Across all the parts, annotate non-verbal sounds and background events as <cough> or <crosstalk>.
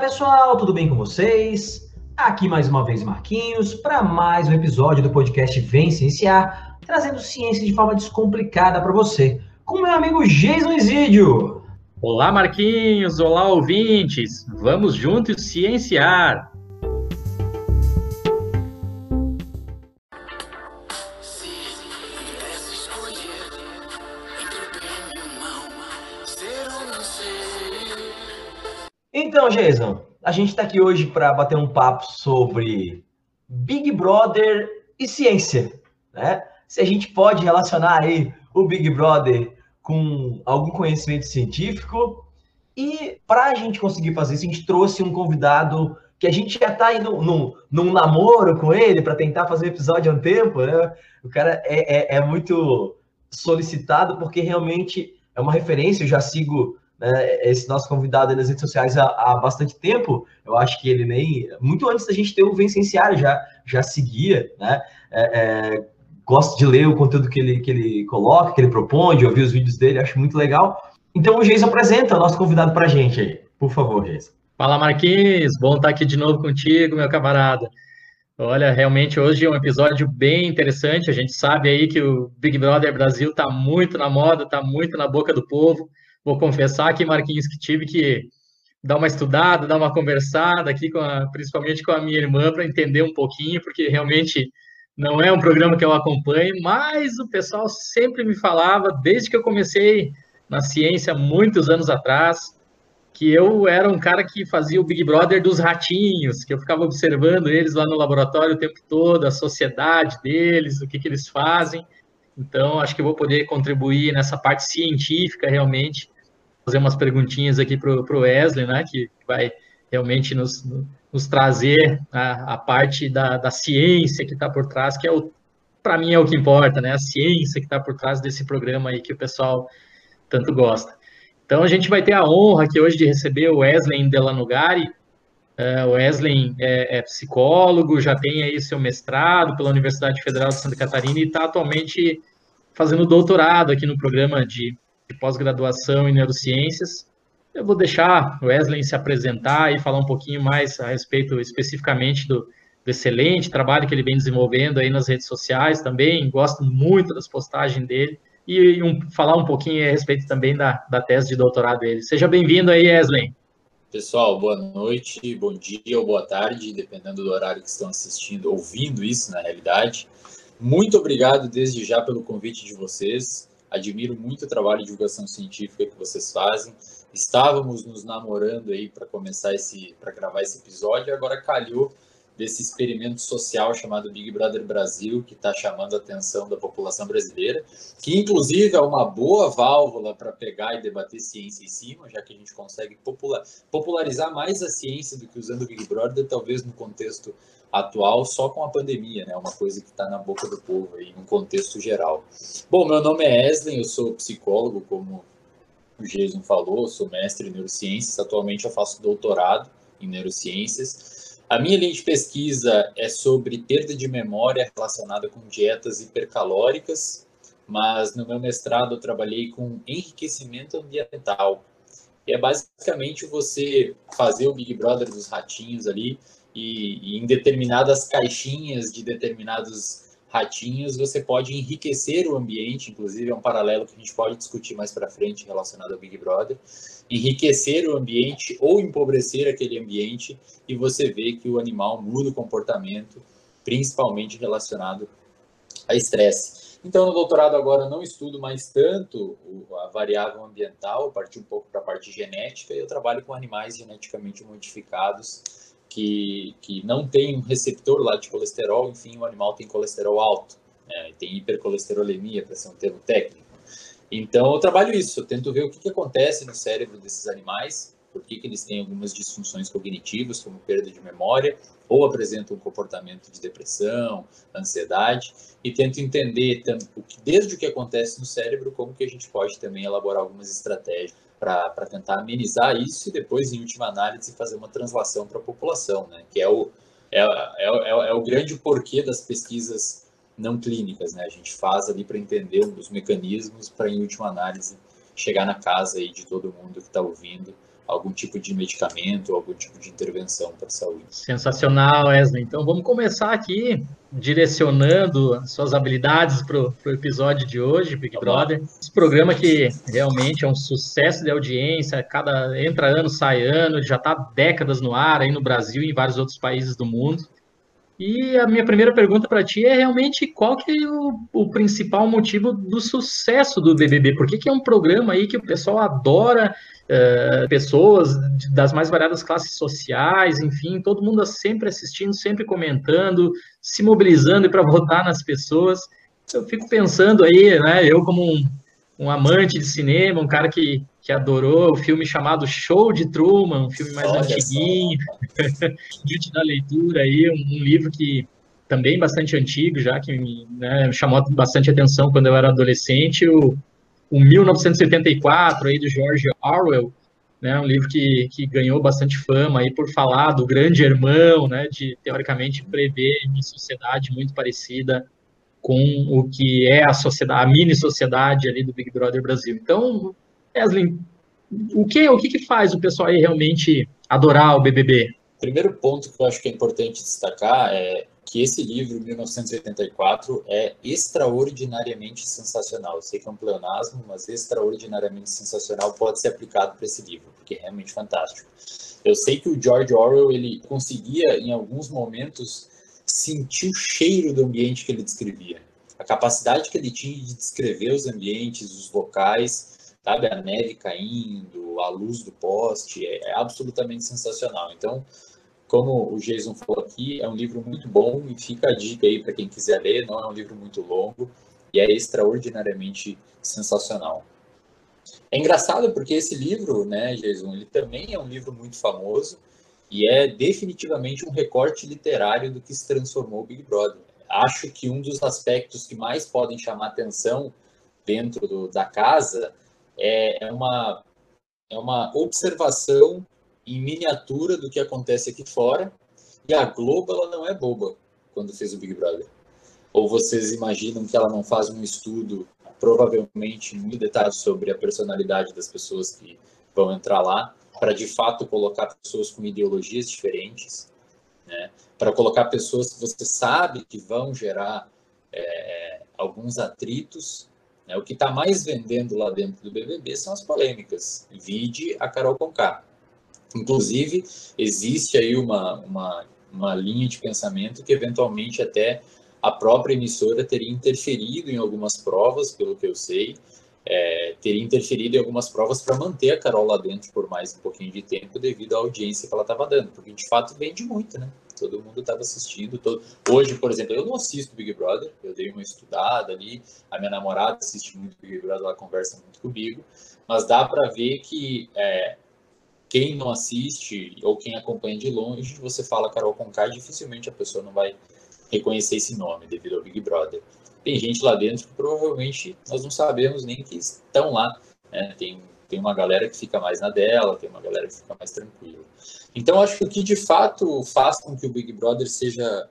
Pessoal, tudo bem com vocês? Aqui mais uma vez Marquinhos para mais um episódio do podcast Vem Cienciar, trazendo ciência de forma descomplicada para você, com meu amigo Jason Isidio. Olá Marquinhos, olá ouvintes, vamos juntos cienciar. A gente está aqui hoje para bater um papo sobre Big Brother e ciência, né? Se a gente pode relacionar aí o Big Brother com algum conhecimento científico. E para a gente conseguir fazer isso, a gente trouxe um convidado que a gente já está indo num, num namoro com ele para tentar fazer o episódio há um tempo, né? O cara é, é, é muito solicitado porque realmente é uma referência, eu já sigo né, esse nosso convidado nas redes sociais há, há, bastante tempo. Eu acho que ele nem. Muito antes da gente ter o Vencenciário, já, já seguia, né? É, é, gosto de ler o conteúdo que ele, que ele coloca, que ele propõe, de ouvir os vídeos dele, acho muito legal. Então o Geis apresenta o nosso convidado para a gente aí. Por favor, Geis. Fala, Marquinhos. Bom estar aqui de novo contigo, meu camarada. Olha, realmente hoje é um episódio bem interessante. A gente sabe aí que o Big Brother Brasil está muito na moda, está muito na boca do povo. Vou confessar aqui, Marquinhos, que tive que dar uma estudada, dar uma conversada aqui, com a, principalmente com a minha irmã, para entender um pouquinho, porque realmente não é um programa que eu acompanho, mas o pessoal sempre me falava, desde que eu comecei na ciência, muitos anos atrás, que eu era um cara que fazia o Big Brother dos ratinhos, que eu ficava observando eles lá no laboratório o tempo todo, a sociedade deles, o que, que eles fazem. Então, acho que vou poder contribuir nessa parte científica realmente fazer umas perguntinhas aqui para o Wesley, né, que vai realmente nos, nos trazer a, a, parte da, da ciência que está por trás, que é o, para mim é o que importa, né, a ciência que está por trás desse programa aí que o pessoal tanto gosta. Então a gente vai ter a honra aqui hoje de receber o Wesley Delanugari. Uh, o Wesley é, é, psicólogo, já tem aí seu mestrado pela Universidade Federal de Santa Catarina e está atualmente fazendo doutorado aqui no programa de de pós-graduação em neurociências. Eu vou deixar o Wesley se apresentar e falar um pouquinho mais a respeito especificamente do, do excelente trabalho que ele vem desenvolvendo aí nas redes sociais também. Gosto muito das postagens dele e um, falar um pouquinho a respeito também da, da tese de doutorado dele. Seja bem-vindo aí, Wesley. Pessoal, boa noite, bom dia ou boa tarde, dependendo do horário que estão assistindo, ouvindo isso na realidade. Muito obrigado desde já pelo convite de vocês. Admiro muito o trabalho de divulgação científica que vocês fazem. Estávamos nos namorando aí para começar esse, para gravar esse episódio, e agora calhou desse experimento social chamado Big Brother Brasil, que está chamando a atenção da população brasileira, que inclusive é uma boa válvula para pegar e debater ciência em cima, já que a gente consegue popular, popularizar mais a ciência do que usando o Big Brother, talvez no contexto atual só com a pandemia, né? Uma coisa que está na boca do povo aí, num contexto geral. Bom, meu nome é Eslen, eu sou psicólogo, como o Jason falou, sou mestre em neurociências, atualmente eu faço doutorado em neurociências. A minha linha de pesquisa é sobre perda de memória relacionada com dietas hipercalóricas, mas no meu mestrado eu trabalhei com enriquecimento ambiental. E é basicamente você fazer o Big Brother dos ratinhos ali, e, e em determinadas caixinhas de determinados ratinhos, você pode enriquecer o ambiente, inclusive é um paralelo que a gente pode discutir mais para frente relacionado ao Big Brother, enriquecer o ambiente ou empobrecer aquele ambiente e você vê que o animal muda o comportamento, principalmente relacionado a estresse. Então, no doutorado agora não estudo mais tanto a variável ambiental, parti um pouco para a parte genética e eu trabalho com animais geneticamente modificados que, que não tem um receptor lá de colesterol, enfim, o animal tem colesterol alto, né? tem hipercolesterolemia, para ser um termo técnico. Então, eu trabalho isso, eu tento ver o que, que acontece no cérebro desses animais, por que, que eles têm algumas disfunções cognitivas, como perda de memória, ou apresentam um comportamento de depressão, ansiedade, e tento entender desde o que acontece no cérebro, como que a gente pode também elaborar algumas estratégias para tentar amenizar isso e depois, em última análise, fazer uma translação para a população, né? que é o, é, é, é, é, o grande porquê das pesquisas não clínicas. Né? A gente faz ali para entender os mecanismos para, em última análise, chegar na casa aí de todo mundo que está ouvindo algum tipo de medicamento, algum tipo de intervenção para a saúde. Sensacional, Wesley. Então vamos começar aqui direcionando suas habilidades para o episódio de hoje, Big Vamos Brother. Esse programa que realmente é um sucesso de audiência, cada entra ano, sai ano, já está décadas no ar aí no Brasil e em vários outros países do mundo. E a minha primeira pergunta para ti é realmente qual que é o, o, principal motivo do sucesso do BBB? Por que, que é um programa aí que o pessoal adora, uh, pessoas das mais variadas classes sociais, enfim, todo mundo sempre assistindo, sempre comentando, se mobilizando <laughs> para votar nas pessoas. Eu fico pensando aí, né, eu como um, um amante de cinema, um cara que que adorou o filme chamado Show de Truman, um filme mais Olha antiguinho, <laughs> diante da leitura aí, um, um, livro que também bastante antigo, já que me né, chamou bastante atenção quando eu era adolescente, o, o 1984 aí do George Orwell, né, um livro que, que ganhou bastante fama aí por falar do grande irmão, né, de teoricamente prever uma sociedade muito parecida com o que é a sociedade, a mini sociedade ali do Big Brother Brasil. Então, Wesley, o que, o que, que faz o pessoal aí realmente adorar o BBB? Primeiro ponto que eu acho que é importante destacar é que esse livro, 1984, é extraordinariamente sensacional. Eu sei que é um pleonasmo, mas extraordinariamente sensacional pode ser aplicado para esse livro, porque é realmente fantástico. Eu sei que o George Orwell ele conseguia, em alguns momentos, sentir o cheiro do ambiente que ele descrevia. A capacidade que ele tinha de descrever os ambientes, os locais, sabe? A neve caindo, a luz do poste, é, é absolutamente sensacional. Então, como o Jason falou aqui, é um livro muito bom e fica a dica aí para quem quiser ler, não é um livro muito longo e é extraordinariamente sensacional. É engraçado porque esse livro, né, Jason, ele também é um livro muito famoso e é definitivamente um recorte literário do que se transformou o Big Brother. Acho que um dos aspectos que mais podem chamar atenção dentro do, da casa é, é, uma, é uma observação em miniatura do que acontece aqui fora. E a Globo ela não é boba quando fez o Big Brother. Ou vocês imaginam que ela não faz um estudo provavelmente muito detalhe sobre a personalidade das pessoas que vão entrar lá, para de fato colocar pessoas com ideologias diferentes, né? para colocar pessoas que você sabe que vão gerar é, alguns atritos né? O que está mais vendendo lá dentro do BBB são as polêmicas. Vide a Carol Conká. Inclusive, existe aí uma, uma, uma linha de pensamento que eventualmente até a própria emissora teria interferido em algumas provas, pelo que eu sei, é, teria interferido em algumas provas para manter a Carol lá dentro por mais um pouquinho de tempo devido à audiência que ela estava dando, porque de fato vende muito, né? todo mundo estava assistindo. Todo... Hoje, por exemplo, eu não assisto Big Brother, eu dei uma estudada ali, a minha namorada assiste muito Big Brother, ela conversa muito comigo, mas dá para ver que é, quem não assiste ou quem acompanha de longe, você fala Carol Conká, dificilmente a pessoa não vai reconhecer esse nome devido ao Big Brother. Tem gente lá dentro que provavelmente nós não sabemos nem que estão lá. Né? Tem, tem uma galera que fica mais na dela, tem uma galera que fica mais tranquila. Então, acho que o que de fato faz com que o Big Brother seja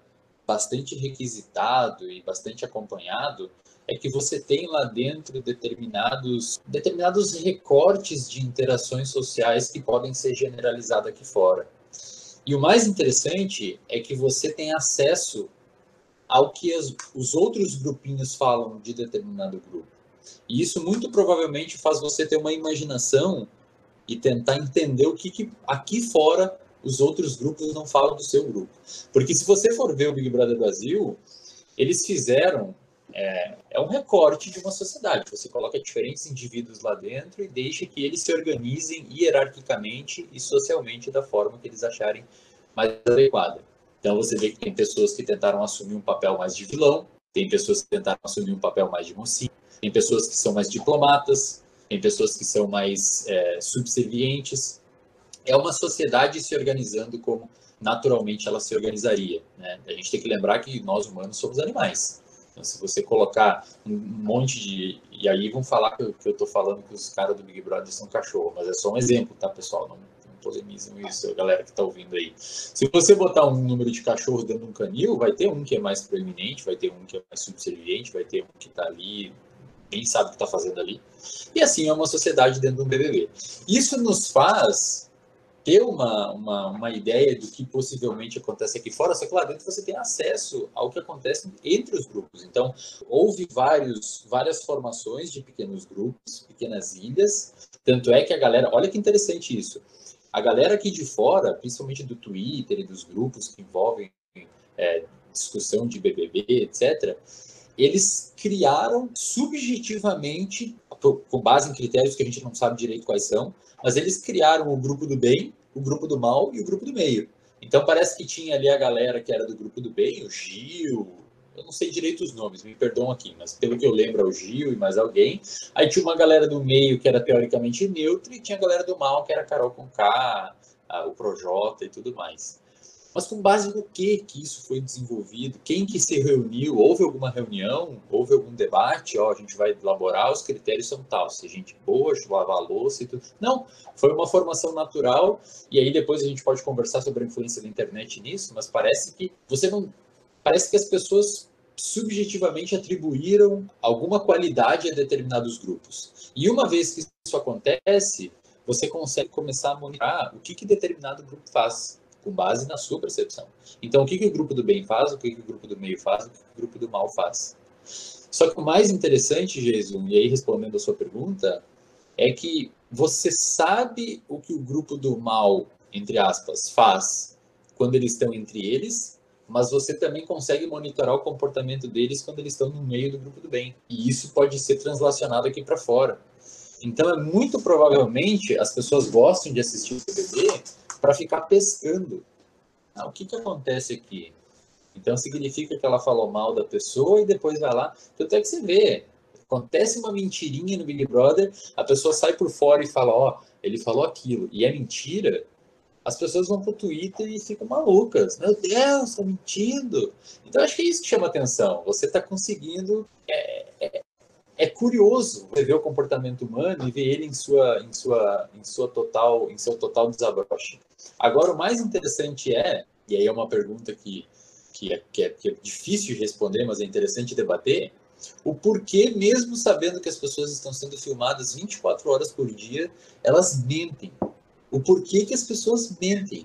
bastante requisitado e bastante acompanhado é que você tem lá dentro determinados, determinados recortes de interações sociais que podem ser generalizados aqui fora. E o mais interessante é que você tem acesso ao que as, os outros grupinhos falam de determinado grupo. E isso muito provavelmente faz você ter uma imaginação e tentar entender o que, que aqui fora os outros grupos não falam do seu grupo. Porque se você for ver o Big Brother Brasil, eles fizeram é, é, um recorte de uma sociedade. Você coloca diferentes indivíduos lá dentro e deixa que eles se organizem hierarquicamente e socialmente da forma que eles acharem mais adequada. Então você vê que tem pessoas que tentaram assumir um papel mais de vilão, tem pessoas que tentaram assumir um papel mais de mocinho, tem pessoas que são mais diplomatas, tem pessoas que são mais é, subservientes. É uma sociedade se organizando como naturalmente ela se organizaria. Né? A gente tem que lembrar que nós humanos somos animais. Então, se você colocar um monte de. E aí vão falar que eu, estou falando que os caras do Big Brother são cachorro, mas é só um exemplo, tá, pessoal? Não, não polemizem isso, galera que está ouvindo aí. Se você botar um número de cachorros dentro de um canil, vai ter um que é mais proeminente, vai ter um que é mais subserviente, vai ter um que está ali quem sabe o que está fazendo ali. E assim é uma sociedade dentro de um BBB. Isso nos faz ter uma, uma, uma ideia do que possivelmente acontece aqui fora, só que lá dentro você tem acesso ao que acontece entre os grupos. Então, houve vários, várias formações de pequenos grupos, pequenas ilhas, tanto é que a galera, olha que interessante isso, a galera aqui de fora, principalmente do Twitter e dos grupos que envolvem é, discussão de BBB, etc., eles criaram subjetivamente, com base em critérios que a gente não sabe direito quais são, mas eles criaram o grupo do bem, o grupo do mal e o grupo do meio. Então parece que tinha ali a galera que era do grupo do bem, o Gil, eu não sei direito os nomes, me perdoam aqui, mas pelo que eu lembro é o Gil e mais alguém. Aí tinha uma galera do meio que era teoricamente neutra e tinha a galera do mal que era Carol com K, o Projota e tudo mais. Mas com base no que que isso foi desenvolvido? Quem que se reuniu? Houve alguma reunião? Houve algum debate? Ó, a gente vai elaborar, os critérios são tal. Se gente boa, lavar a louça e tudo. Não, foi uma formação natural. E aí depois a gente pode conversar sobre a influência da internet nisso, mas parece que você não... Parece que as pessoas subjetivamente atribuíram alguma qualidade a determinados grupos. E uma vez que isso acontece, você consegue começar a monitorar o que, que determinado grupo faz com base na sua percepção. Então, o que, que o grupo do bem faz, o que, que o grupo do meio faz, o que, que o grupo do mal faz. Só que o mais interessante, Jesus, e aí respondendo a sua pergunta, é que você sabe o que o grupo do mal, entre aspas, faz quando eles estão entre eles, mas você também consegue monitorar o comportamento deles quando eles estão no meio do grupo do bem. E isso pode ser translacionado aqui para fora. Então, é muito provavelmente as pessoas gostam de assistir o BBB para ficar pescando. Ah, o que, que acontece aqui? Então significa que ela falou mal da pessoa e depois vai lá. Então até que você vê, acontece uma mentirinha no Big Brother, a pessoa sai por fora e fala, ó, oh, ele falou aquilo, e é mentira, as pessoas vão pro Twitter e ficam malucas. Meu Deus, tá mentindo. Então acho que é isso que chama atenção. Você tá conseguindo. É, é, é curioso ver o comportamento humano e ver ele em sua, em sua, em sua total, em seu total desabroche. Agora, o mais interessante é, e aí é uma pergunta que, que, é, que, é, que é difícil de responder, mas é interessante debater, o porquê, mesmo sabendo que as pessoas estão sendo filmadas 24 horas por dia, elas mentem. O porquê que as pessoas mentem.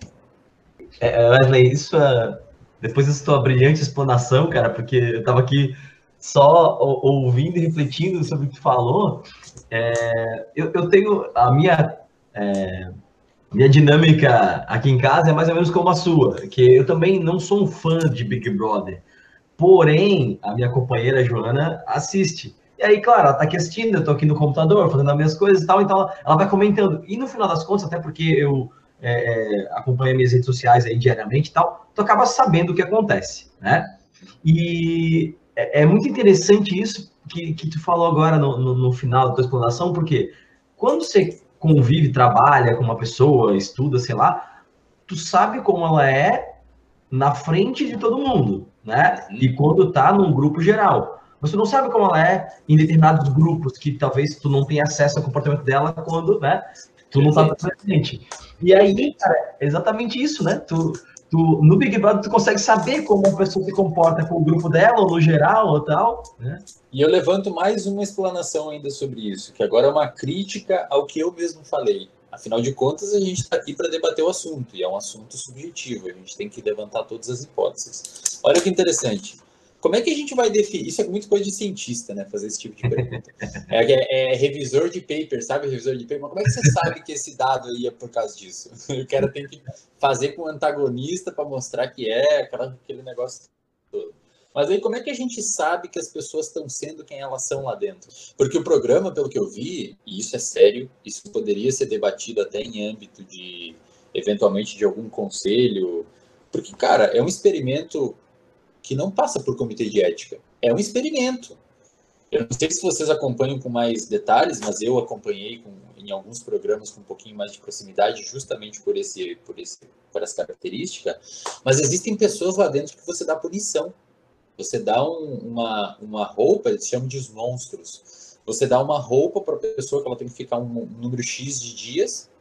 É, Wesley, isso é... Depois da sua brilhante explanação, cara, porque eu estava aqui só ouvindo e refletindo sobre o que falou, é, eu, eu, tenho a minha é, minha dinâmica aqui em casa é mais ou menos como a sua, que eu também não sou um fã de Big Brother, porém a minha companheira Joana assiste. E aí, claro, ela tá aqui assistindo, eu tô aqui no computador fazendo as minhas coisas e tal, então ela, ela vai comentando. E no final das contas, até porque eu é, é acompanho minhas redes sociais aí diariamente e tal, tu acaba sabendo o que acontece, né? E é, é, muito interessante isso que, que tu falou agora no, no, no, final da tua explanação, porque quando você convive, trabalha com uma pessoa, estuda, sei lá, tu sabe como ela é na frente de todo mundo, né? E quando tá num grupo geral. Você não sabe como ela é em determinados grupos que talvez tu não tenha acesso ao comportamento dela quando, né? Tu não tá presente. E aí, cara, é exatamente isso, né? Tu, tu, no Big Brother tu consegue saber como uma pessoa se comporta com o grupo dela, ou no geral, ou tal, né? E eu levanto mais uma explanação ainda sobre isso, que agora é uma crítica ao que eu mesmo falei. Afinal de contas, a gente está aqui para debater o assunto, e é um assunto subjetivo, a gente tem que levantar todas as hipóteses. Olha que interessante. Como é que a gente vai definir? Isso é muito coisa de cientista, né? Fazer esse tipo de pergunta. É, é, é revisor de paper, sabe? Revisor de paper. Mas como é que você sabe que esse dado é por causa disso? <laughs> O cara tem que fazer com o antagonista para mostrar que é aquele negócio todo. Mas aí como é que a gente sabe que as pessoas estão sendo quem elas são lá dentro? Porque o programa, pelo que eu vi, e isso é sério, isso poderia ser debatido até em âmbito de, eventualmente, de algum conselho. Porque, cara, é um experimento que não passa por comitê de ética. É um experimento. Eu não sei se vocês acompanham com mais detalhes, mas eu acompanhei com, em alguns programas com um pouquinho mais de proximidade, justamente por, esse, por, esse, por essa característica. Mas existem pessoas lá dentro que você dá punição. Você dá um, uma, uma roupa, eles chamam de os monstros. Você dá uma roupa para a pessoa que ela tem que ficar um, um número X de dias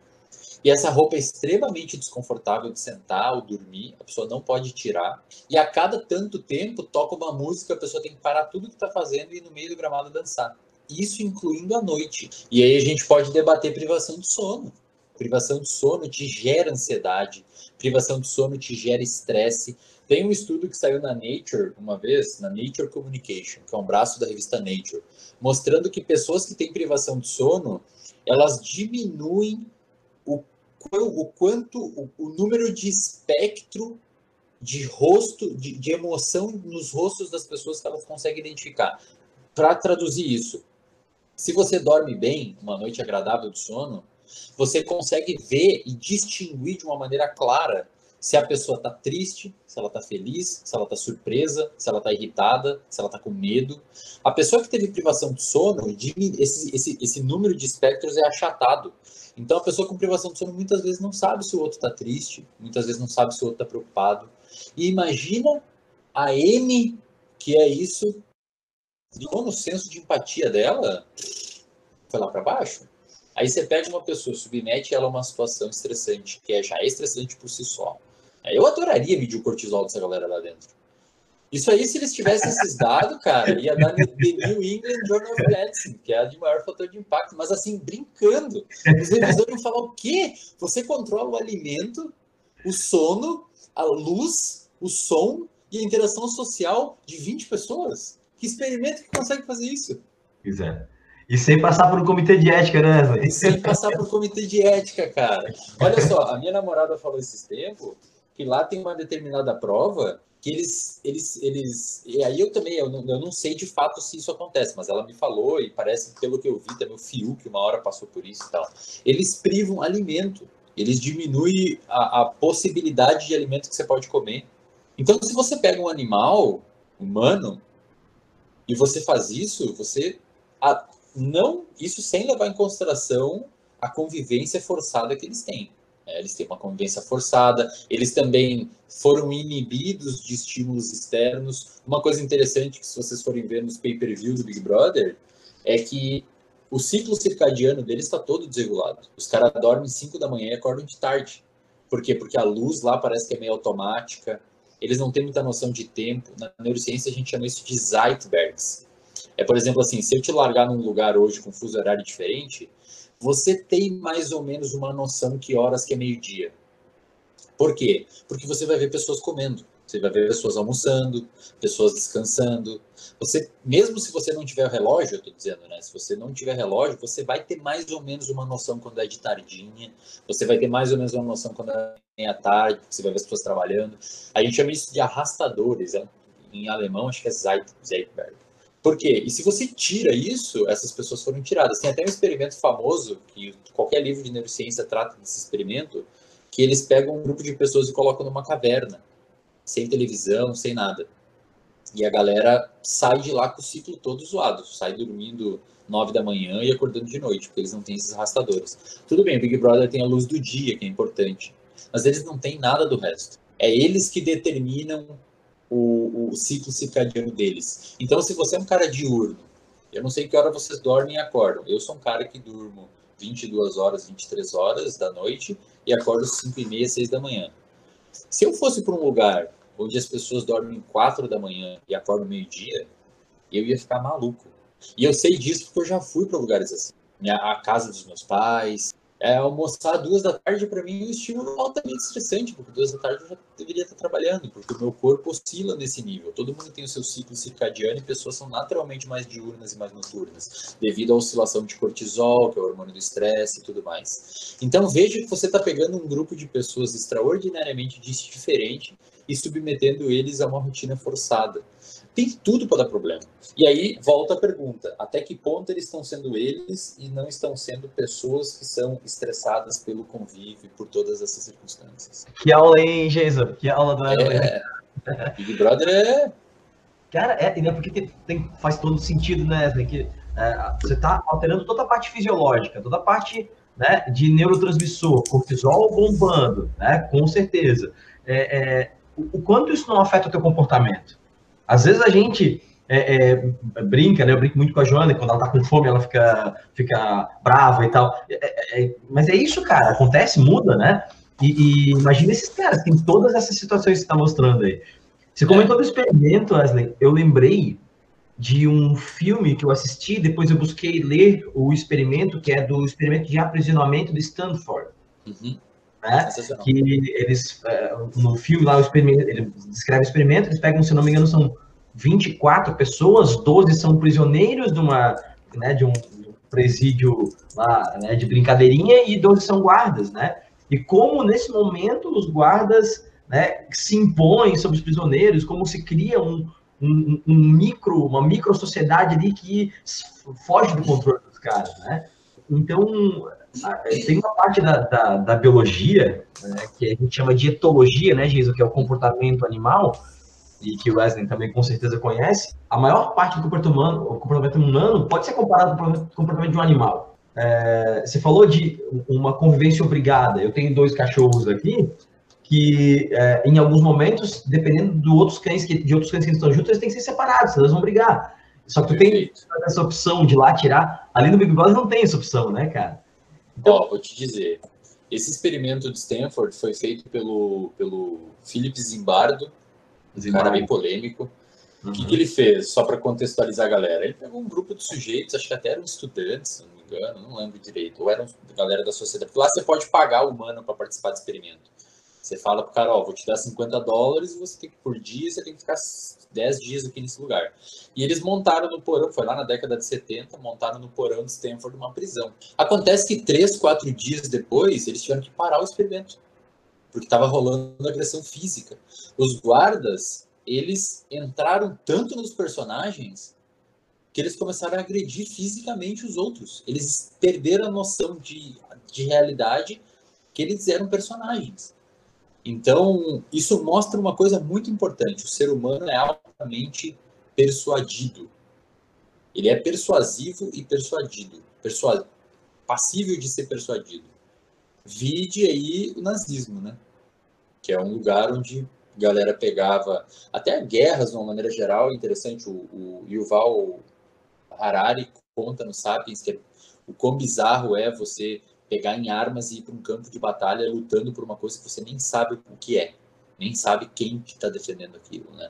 e essa roupa é extremamente desconfortável de sentar ou dormir, a pessoa não pode tirar. E a cada tanto tempo toca uma música, a pessoa tem que parar tudo que está fazendo e ir no meio do gramado dançar. Isso incluindo a noite. E aí a gente pode debater privação de sono. Privação de sono te gera ansiedade, privação de sono te gera estresse. Tem um estudo que saiu na Nature uma vez, na Nature Communication, que é um braço da revista Nature, mostrando que pessoas que têm privação de sono, elas diminuem o, quanto, o, o número de espectro de rosto, de, de, emoção nos rostos das pessoas que elas conseguem identificar. Para traduzir isso, se você dorme bem, uma noite agradável de sono, você consegue ver e distinguir de uma maneira clara se a pessoa está triste, se ela está feliz, se ela está surpresa, se ela está irritada, se ela está com medo. A pessoa que teve privação de sono, esse, esse, esse número de espectros é achatado. Então, a pessoa com privação de sono muitas vezes não sabe se o outro está triste, muitas vezes não sabe se o outro está preocupado. E imagina a M, que é isso, no senso de empatia dela, foi lá para baixo. Aí você pega uma pessoa, submete ela a uma situação estressante, que é já estressante por si só. Eu adoraria medir o cortisol dessa galera lá dentro. Isso aí, se eles tivessem esses dados, cara, ia dar The New England Journal of Medicine, que é a de maior fator de impacto, mas assim, brincando. Os revisores iam falar o quê? Você controla o alimento, o sono, a luz, o som e a interação social de 20 pessoas? Que experimento que consegue fazer isso? Pois é. E sem passar por um comitê de ética, né? E sem passar por um comitê de ética, cara. Olha só, a minha namorada falou esses tempos que lá tem uma determinada prova que eles, eles, eles, e aí eu também, eu não, eu não sei de fato se isso acontece, mas ela me falou e parece, pelo que eu vi também, o Fiuk uma hora passou por isso e tal, eles privam alimento, eles diminuem a, a possibilidade de alimento que você pode comer. Então, se você pega um animal humano e você faz isso, você a, não isso sem levar em consideração a convivência forçada que eles têm. É, eles têm uma convivência forçada, eles também foram inibidos de estímulos externos. Uma coisa interessante que se vocês forem ver nos pay-per-view do Big Brother é que o ciclo circadiano deles está todo desregulado. Os caras dormem 5 da manhã e acordam de tarde. Por quê? Porque a luz lá parece que é meio automática, eles não têm muita noção de tempo. Na neurociência a gente chama isso de Zeitbergs. É, por exemplo, assim, se eu te largar num lugar hoje com fuso horário diferente, você tem mais ou menos uma noção que horas que é meio-dia. Por quê? Porque você vai ver pessoas comendo, você vai ver pessoas almoçando, pessoas descansando. Você, mesmo se você não tiver relógio, eu estou dizendo, né? Se você não tiver relógio, você vai ter mais ou menos uma noção quando é de tardinha, você vai ter mais ou menos uma noção quando é à tarde, você vai ver as pessoas trabalhando. A gente chama isso de arrastadores, né? em alemão acho que é Zeitberg. Por quê? E se você tira isso, essas pessoas foram tiradas. Tem até um experimento famoso, que qualquer livro de neurociência trata desse experimento, que eles pegam um grupo de pessoas e colocam numa caverna, sem televisão, sem nada. E a galera sai de lá com o ciclo todo zoado, sai dormindo nove da manhã e acordando de noite, porque eles não têm esses arrastadores. Tudo bem, o Big Brother tem a luz do dia, que é importante, mas eles não têm nada do resto. É eles que determinam o, o ciclo circadiano deles. Então, se você é um cara diurno, eu não sei que hora vocês dormem e acordam. Eu sou um cara que durmo 22 horas, 23 horas da noite e acordo 5 e meia, 6 da manhã. Se eu fosse para um lugar onde as pessoas dormem 4 da manhã e acordam meio-dia, eu ia ficar maluco. E eu sei disso porque eu já fui para lugares assim. A casa dos meus pais, é, almoçar duas da tarde, para mim, é um estímulo altamente estressante, porque duas da tarde eu já deveria estar trabalhando, porque o meu corpo oscila nesse nível. Todo mundo tem o seu ciclo circadiano e pessoas são naturalmente mais diurnas e mais noturnas, devido à oscilação de cortisol, que é o hormônio do estresse e tudo mais. Então, veja que você está pegando um grupo de pessoas extraordinariamente diferente e submetendo eles a uma rotina forçada tem tudo para dar problema. E aí volta a pergunta: até que ponto eles estão sendo eles e não estão sendo pessoas que são estressadas pelo convívio, por todas essas circunstâncias? Que aula, hein, Jason? Que aula do é, Big Brother é. Cara, é, né, porque tem, tem, faz todo sentido, né? Que é, você está alterando toda a parte fisiológica, toda a parte né, de neurotransmissor, cortisol bombando, né? Com certeza. É, é, o, o quanto isso não afeta o teu comportamento? Às vezes a gente é, é, brinca, né? Eu brinco muito com a Joana, quando ela tá com fome, ela fica, fica brava e tal. É, é, é mas é isso, cara, acontece, muda, né? E, e imagina esses caras, tem todas essas situações que você está mostrando aí. Você comentou do experimento, Wesley. Eu lembrei de um filme que eu assisti, depois eu busquei ler o experimento, que é do experimento de aprisionamento de Stanford. Uhum. Né? Que eles, é, no filme lá, o experimento, ele descreve o experimento, eles pegam, se não me engano, são 24 pessoas, 12 são prisioneiros de uma, né, de um presídio lá, né, de brincadeirinha e 12 são guardas, né? E como nesse momento os guardas né, se impõem sobre os prisioneiros, como se cria um, um, um micro, uma micro sociedade ali que foge do controle dos caras, né? Então, tem uma parte da, da, da biologia, né, que a gente chama de etologia, né, Giso, que é o comportamento animal, e que o Wesley também com certeza conhece, a maior parte do comportamento humano, o comportamento humano pode ser comparado com o comportamento de um animal. É, você falou de uma convivência obrigada. Eu tenho dois cachorros aqui que, é, em alguns momentos, dependendo de outros cães que, de outros cães que estão juntos, eles têm que ser separados, eles vão brigar. Só que tu tem essa opção de lá tirar. Ali no Big Brother não tem essa opção, né, cara? Então... Ó, vou te dizer. Esse experimento de Stanford foi feito pelo, pelo Philip Zimbardo, um cara bem polêmico. Uhum. O que, que, ele fez, só para contextualizar a galera? Ele pegou um grupo de sujeitos, acho que até eram estudantes, se não me engano, não lembro direito, ou eram galera da sociedade. Lá você pode pagar o humano para participar do experimento. Você fala pro cara, ó, vou te dar 50 dólares você tem que, por dia, você tem que ficar 10 dias aqui nesse lugar. E eles montaram no porão, foi lá na década de 70, montaram no porão de Stanford uma prisão. Acontece que 3, 4 dias depois, eles tiveram que parar o experimento, porque estava rolando agressão física. Os guardas, eles entraram tanto nos personagens que eles começaram a agredir fisicamente os outros. Eles perderam a noção de, de realidade que eles eram personagens. Então, isso mostra uma coisa muito importante: o ser humano é altamente persuadido. Ele é persuasivo e persuadido, persua... passível de ser persuadido. Vide aí o nazismo, né? Que é um lugar onde a galera pegava até guerras de uma maneira geral. Interessante, o, o Yuval Harari conta no Sapiens que é, o quão bizarro é você pegar em armas e ir para um campo de batalha lutando por uma coisa que você nem sabe o que é, nem sabe quem está defendendo aquilo, né?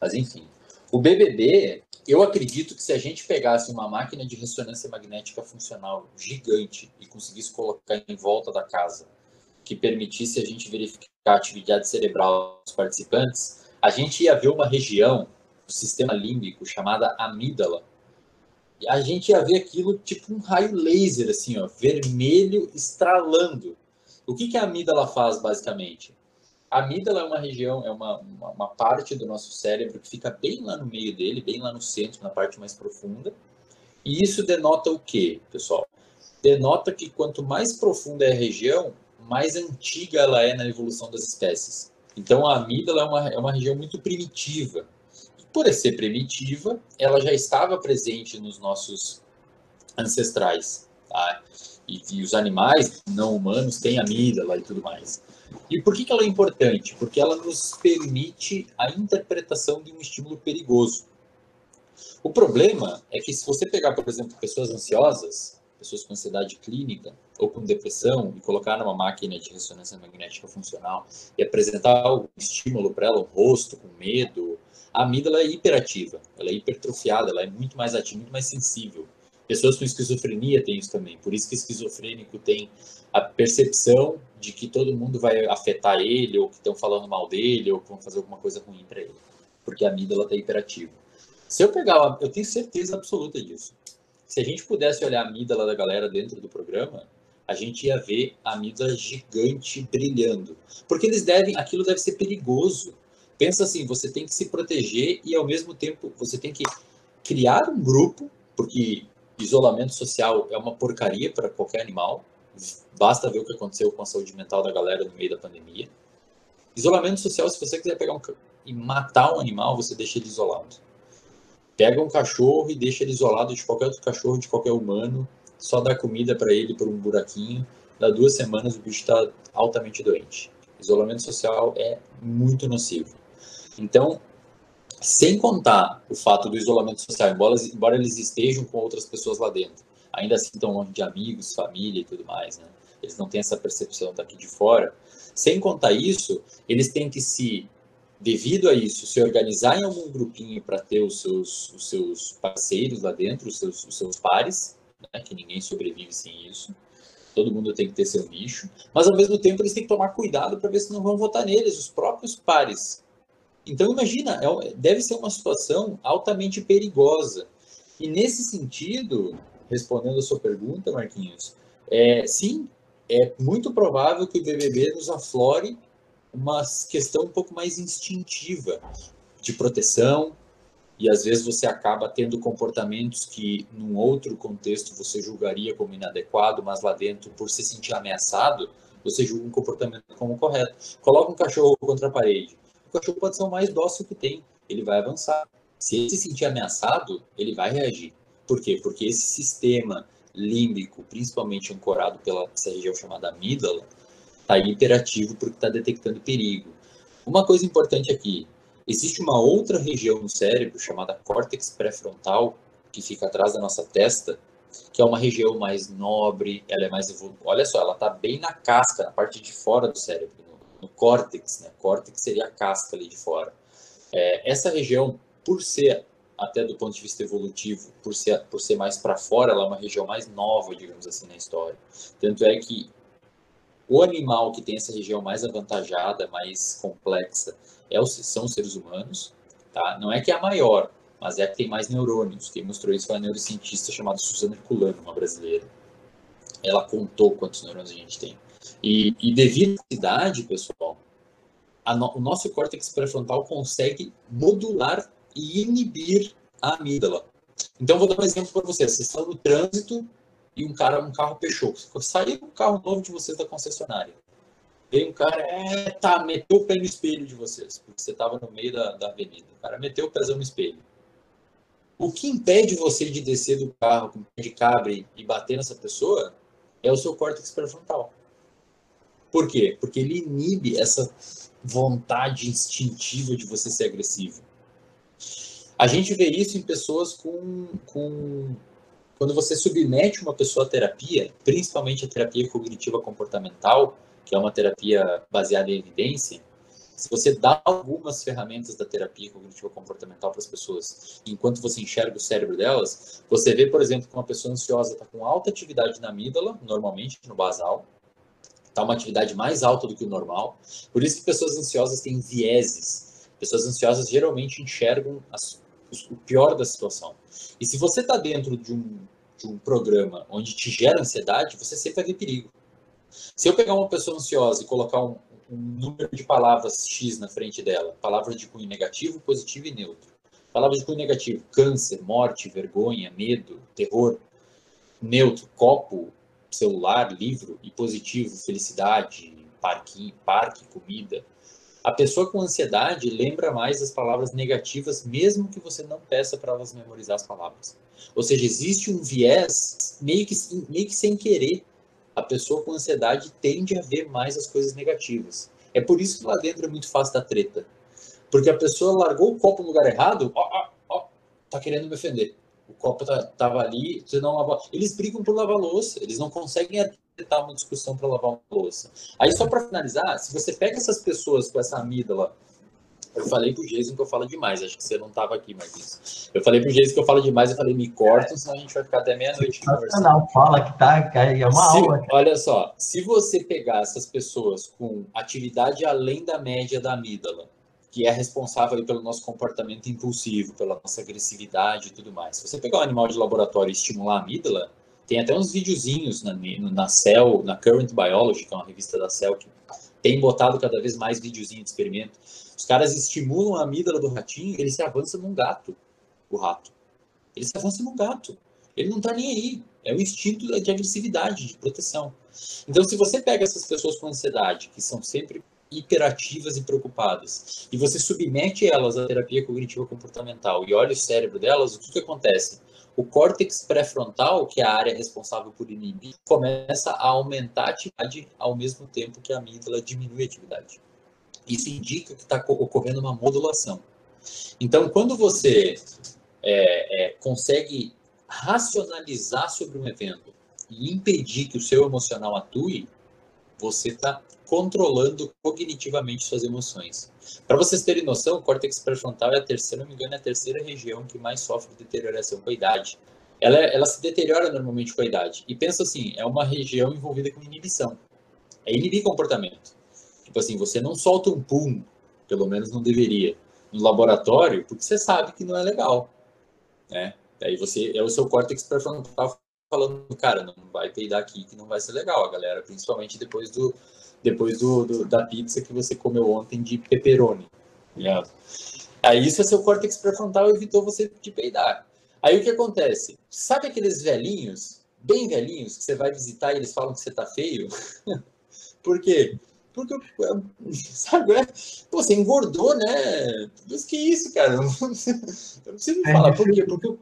Mas enfim, o BBB, eu acredito que se a gente pegasse uma máquina de ressonância magnética funcional gigante e conseguisse colocar em volta da casa, que permitisse a gente verificar a atividade cerebral dos participantes, a gente ia ver uma região do sistema límbico chamada amígdala, a gente ia ver aquilo tipo um raio laser, assim, ó, vermelho estralando. O que, que a amígdala faz, basicamente? A amígdala é uma região, é uma, uma, uma, parte do nosso cérebro que fica bem lá no meio dele, bem lá no centro, na parte mais profunda. E isso denota o quê, pessoal? Denota que quanto mais profunda é a região, mais antiga ela é na evolução das espécies. Então a amígdala é uma, é uma região muito primitiva por ser primitiva, ela já estava presente nos nossos ancestrais. Tá? E, e, os animais não humanos têm amígdala e tudo mais. E por que, que ela é importante? Porque ela nos permite a interpretação de um estímulo perigoso. O problema é que se você pegar, por exemplo, pessoas ansiosas, pessoas com ansiedade clínica ou com depressão e colocar numa máquina de ressonância magnética funcional e apresentar um estímulo para ela, um rosto com medo, a amígdala é hiperativa, ela é hipertrofiada, ela é muito mais ativa, muito mais sensível. Pessoas com esquizofrenia têm isso também, por isso que esquizofrênico tem a percepção de que todo mundo vai afetar ele, ou que estão falando mal dele, ou que vão fazer alguma coisa ruim para ele, porque a amígdala está hiperativa. Se eu pegar, eu tenho certeza absoluta disso. Se a gente pudesse olhar a amígdala da galera dentro do programa, a gente ia ver a amígdala gigante brilhando. Porque eles devem, aquilo deve ser perigoso pensa assim, você tem que se proteger e ao mesmo tempo você tem que criar um grupo, porque isolamento social é uma porcaria para qualquer animal. Basta ver o que aconteceu com a saúde mental da galera no meio da pandemia. Isolamento social, se você quiser pegar um e matar um animal, você deixa ele isolado. Pega um cachorro e deixa ele isolado de qualquer outro cachorro, de qualquer humano, só dá comida para ele por um buraquinho. Dá duas semanas o bicho está altamente doente. Isolamento social é muito nocivo. Então, sem contar o fato do isolamento social, embora, embora eles estejam com outras pessoas lá dentro, ainda assim estão longe de amigos, família e tudo mais, né? Eles não têm essa percepção daqui de fora. Sem contar isso, eles têm que se, devido a isso, se organizar em algum grupinho para ter os seus, os seus parceiros lá dentro, os seus, os seus pares, né? que ninguém sobrevive sem isso. todo mundo tem que ter seu nicho, mas ao mesmo tempo eles têm que tomar cuidado para ver se não vão votar neles, os próprios pares. Então imagina, é deve ser uma situação altamente perigosa. E nesse sentido, respondendo a sua pergunta, Marquinhos, é, sim, é muito provável que o BBB nos aflore uma questão um pouco mais instintiva de proteção, e às vezes você acaba tendo comportamentos que num outro contexto você julgaria como inadequado, mas lá dentro, por se sentir ameaçado, você julga um comportamento como correto. Coloca um cachorro contra a parede. O cachorro pode ser o mais dócil que tem, ele vai avançar. Se ele se sentir ameaçado, ele vai reagir. Por quê? Porque esse sistema límbico, principalmente ancorado pela essa região chamada amígdala, está hiperativo porque está detectando perigo. Uma coisa importante aqui, Existe uma outra região no cérebro chamada córtex pré-frontal, que fica atrás da nossa testa, que é uma região mais nobre, ela é mais evoluída. Olha só, ela está bem na casca, na parte de fora do cérebro, no, córtex, né? Córtex seria a casca ali de fora. É, essa região, por ser até do ponto de vista evolutivo, por ser, por ser mais para fora, ela é uma região mais nova, digamos assim, na história. Tanto é que o animal que tem essa região mais avantajada, mais complexa, é o, são os seres humanos, tá? Não é que é a maior, mas é a que tem mais neurônios. Quem mostrou isso foi a neurocientista chamada Suzana Herculano, uma brasileira. Ela contou quantos neurônios a gente tem. E, e devido à idade, pessoal, no, o nosso córtex pré-frontal consegue modular e inibir a amígdala. Então, vou dar um exemplo para vocês. Vocês estão no trânsito e um cara, um carro fechou. Saiu um carro novo de vocês da concessionária. Veio um cara, é, tá, meteu o pé no espelho de vocês, porque você estava no meio da, da avenida. O cara meteu o pezão no espelho. O que impede você de descer do carro com pé de cabra e bater nessa pessoa é o seu córtex pré-frontal. Por quê? Porque ele inibe essa vontade instintiva de você ser agressivo. A gente vê isso em pessoas com, com. Quando você submete uma pessoa à terapia, principalmente a terapia cognitiva comportamental, que é uma terapia baseada em evidência, se você dá algumas ferramentas da terapia cognitiva comportamental para as pessoas, enquanto você enxerga o cérebro delas, você vê, por exemplo, que uma pessoa ansiosa está com alta atividade na amígdala, normalmente no basal, está uma atividade mais alta do que o normal. Por isso que pessoas ansiosas têm vieses. Pessoas ansiosas geralmente enxergam as, o pior da situação. E se você está dentro de um, de um programa onde te gera ansiedade, você sempre vai ver perigo. Se eu pegar uma pessoa ansiosa e colocar um, um número de palavras X na frente dela, palavras de cunho negativo, positivo e neutro. Palavras de cunho negativo, câncer, morte, vergonha, medo, terror. Neutro, copo, celular, livro. E positivo, felicidade, parque, parque, comida. A pessoa com ansiedade lembra mais as palavras negativas, mesmo que você não peça para elas memorizar as palavras. Ou seja, existe um viés meio que, meio que sem querer a pessoa com ansiedade tende a ver mais as coisas negativas. É por isso que lá dentro é muito fácil da treta. Porque a pessoa largou o copo no lugar errado, ó, ó, ó, tá querendo me ofender. O copo tá, tava ali, você não lava. Eles brigam por lavar louça, eles não conseguem arquitetar uma discussão para lavar uma louça. Aí, só para finalizar, se você pega essas pessoas com essa amígdala eu falei pro Jason que eu falo demais, acho que você não estava aqui, Marquinhos. Eu falei pro Jason que eu falo demais, eu falei, me corta, senão a gente vai ficar até meia-noite conversando. Não, fala que tá, é uma se, aula. Olha só, se você pegar essas pessoas com atividade além da média da amígdala, que é responsável pelo nosso comportamento impulsivo, pela nossa agressividade e tudo mais. Se você pegar um animal de laboratório e estimular a amígdala, tem até uns videozinhos na, na Cell, na Current Biology, que é uma revista da Cell, que tem botado cada vez mais videozinhos de experimento os caras estimulam a amígdala do ratinho, ele se avança num gato, o rato. Ele se avança num gato. Ele não tá nem aí. É o instinto de agressividade, de proteção. Então, se você pega essas pessoas com ansiedade, que são sempre hiperativas e preocupadas, e você submete elas à terapia cognitiva comportamental e olha o cérebro delas, o que, que acontece? O córtex pré-frontal, que é a área responsável por inibir, começa a aumentar a atividade ao mesmo tempo que a amígdala diminui a atividade. Isso indica que está ocorrendo uma modulação. Então, quando você é, é, consegue racionalizar sobre um evento e impedir que o seu emocional atue, você está controlando cognitivamente suas emoções. Para vocês terem noção, o córtex pré-frontal é a terceira, não me engano, é a terceira região que mais sofre deterioração com a idade. ela, ela se deteriora normalmente com a idade. E pensa assim, é uma região envolvida com inibição. É inibir comportamento. Tipo assim, você não solta um pum, pelo menos não deveria, no laboratório, porque você sabe que não é legal, né? Aí você é o seu córtex pré-frontal falando, cara, não vai peidar aqui que não vai ser legal, a galera, principalmente depois do depois do, do da pizza que você comeu ontem de pepperoni, ligado? Aí isso é seu córtex pré-frontal evitou você de peidar. Aí o que acontece? Sabe aqueles velhinhos, bem velhinhos, que você vai visitar e eles falam que você tá feio? <laughs> Por quê? Porque, <laughs> sabe, é, pô, você engordou, né? Mas que isso, cara? <laughs> Eu não preciso me falar. Por quê? Porque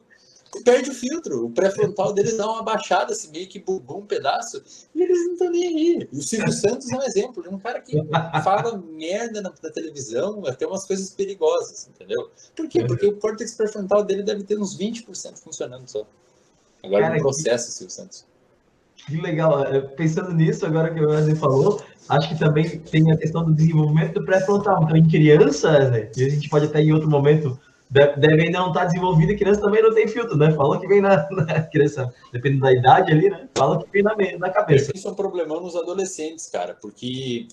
perde o filtro. O pré-frontal deles dá uma baixada, assim, meio que bugou um pedaço, e eles não estão nem aí. E o Silvio Santos é um exemplo de um cara que fala merda na, na, televisão, até umas coisas perigosas, entendeu? Por quê? Porque o córtex pré-frontal dele deve ter uns 20% funcionando só. Agora cara, no processo, que... Silvio Santos. Que legal. É, pensando nisso, agora que o Wesley falou, acho que também tem a questão do desenvolvimento do pré-frontal. Então, em crianças, né, e a gente pode até em outro momento deve ainda não estar desenvolvida, criança também não tem filtro, né? Fala que vem na, <laughs> na criança, dependendo da idade ali, né? Fala que vem na, na cabeça. Isso é um problemão nos adolescentes, cara, porque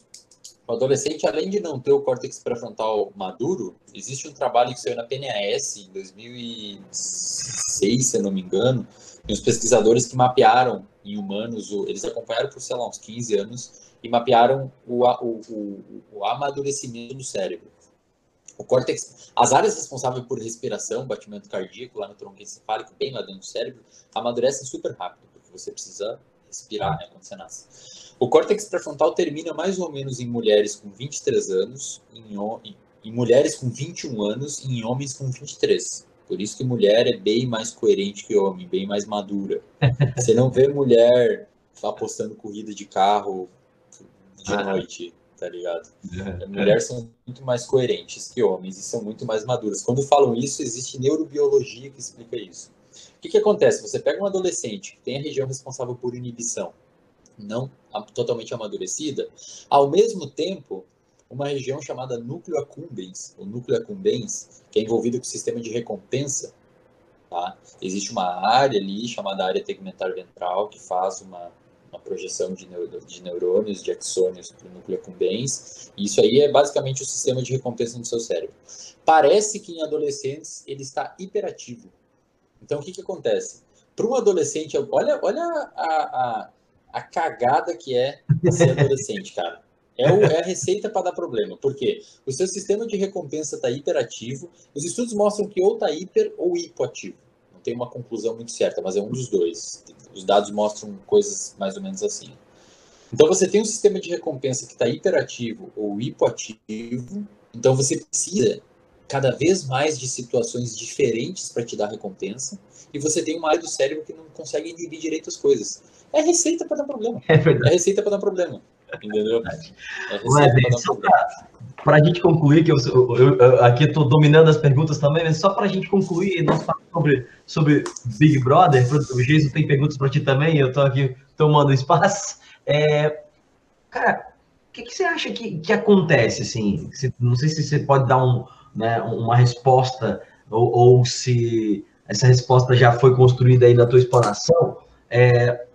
o adolescente, além de não ter o córtex pré-frontal maduro, existe um trabalho que saiu na PNAS em 2006, se eu não me engano, e os pesquisadores que mapearam em humanos, eles acompanharam por, sei lá, uns 15 anos, e mapearam o, o, o, o amadurecimento do cérebro. O córtex, as áreas responsáveis por respiração, batimento cardíaco lá no tronco encefálico, bem lá dentro do cérebro, amadurecem super rápido, porque você precisa respirar, né, quando você nasce. O córtex pré-frontal termina mais ou menos em mulheres com 23 anos, em, em, em mulheres com 21 anos e em homens com 23. Por isso que mulher é bem mais coerente que homem, bem mais madura. Você não vê mulher apostando corrida de carro de ah. noite tá ligado? É. Mulheres são muito mais coerentes que homens e são muito mais maduras. Quando falam isso, existe neurobiologia que explica isso. O que, que acontece? Você pega um adolescente que tem a região responsável por inibição, não totalmente amadurecida, ao mesmo tempo, uma região chamada núcleo accumbens, ou núcleo accumbens, que é envolvida com o sistema de recompensa, tá? Existe uma área ali chamada área tegmentar ventral que faz uma uma projeção de, neuro, de neurônios, de axônios para o núcleo accumbens. Isso aí é basicamente o sistema de recompensa no seu cérebro. Parece que em adolescentes ele está hiperativo. Então, o que, que acontece? Para um adolescente, olha, olha a, a, a cagada que é ser adolescente, cara. É, o, é, a receita para dar problema. Por quê? O seu sistema de recompensa está hiperativo. Os estudos mostram que ou está hiper ou hipoativo. Não tem uma conclusão muito certa, mas é um dos dois. Os dados mostram coisas mais ou menos assim. Então você tem um sistema de recompensa que está hiperativo ou hipoativo, então você precisa cada vez mais de situações diferentes para te dar recompensa, e você tem uma área do cérebro que não consegue inibir direito as coisas. É receita para dar problema. É, verdade. é receita para dar problema. Entendeu? É para a gente concluir, que eu, eu, eu aqui estou dominando as perguntas também, mas só para a gente concluir, nós falamos sobre, sobre Big Brother, o Jason tem perguntas para ti também, eu estou aqui tomando espaço. É, cara, o que, que, você acha que, que acontece, assim? não sei se você pode dar um, né, uma resposta, ou, ou se essa resposta já foi construída aí na tua exploração, é,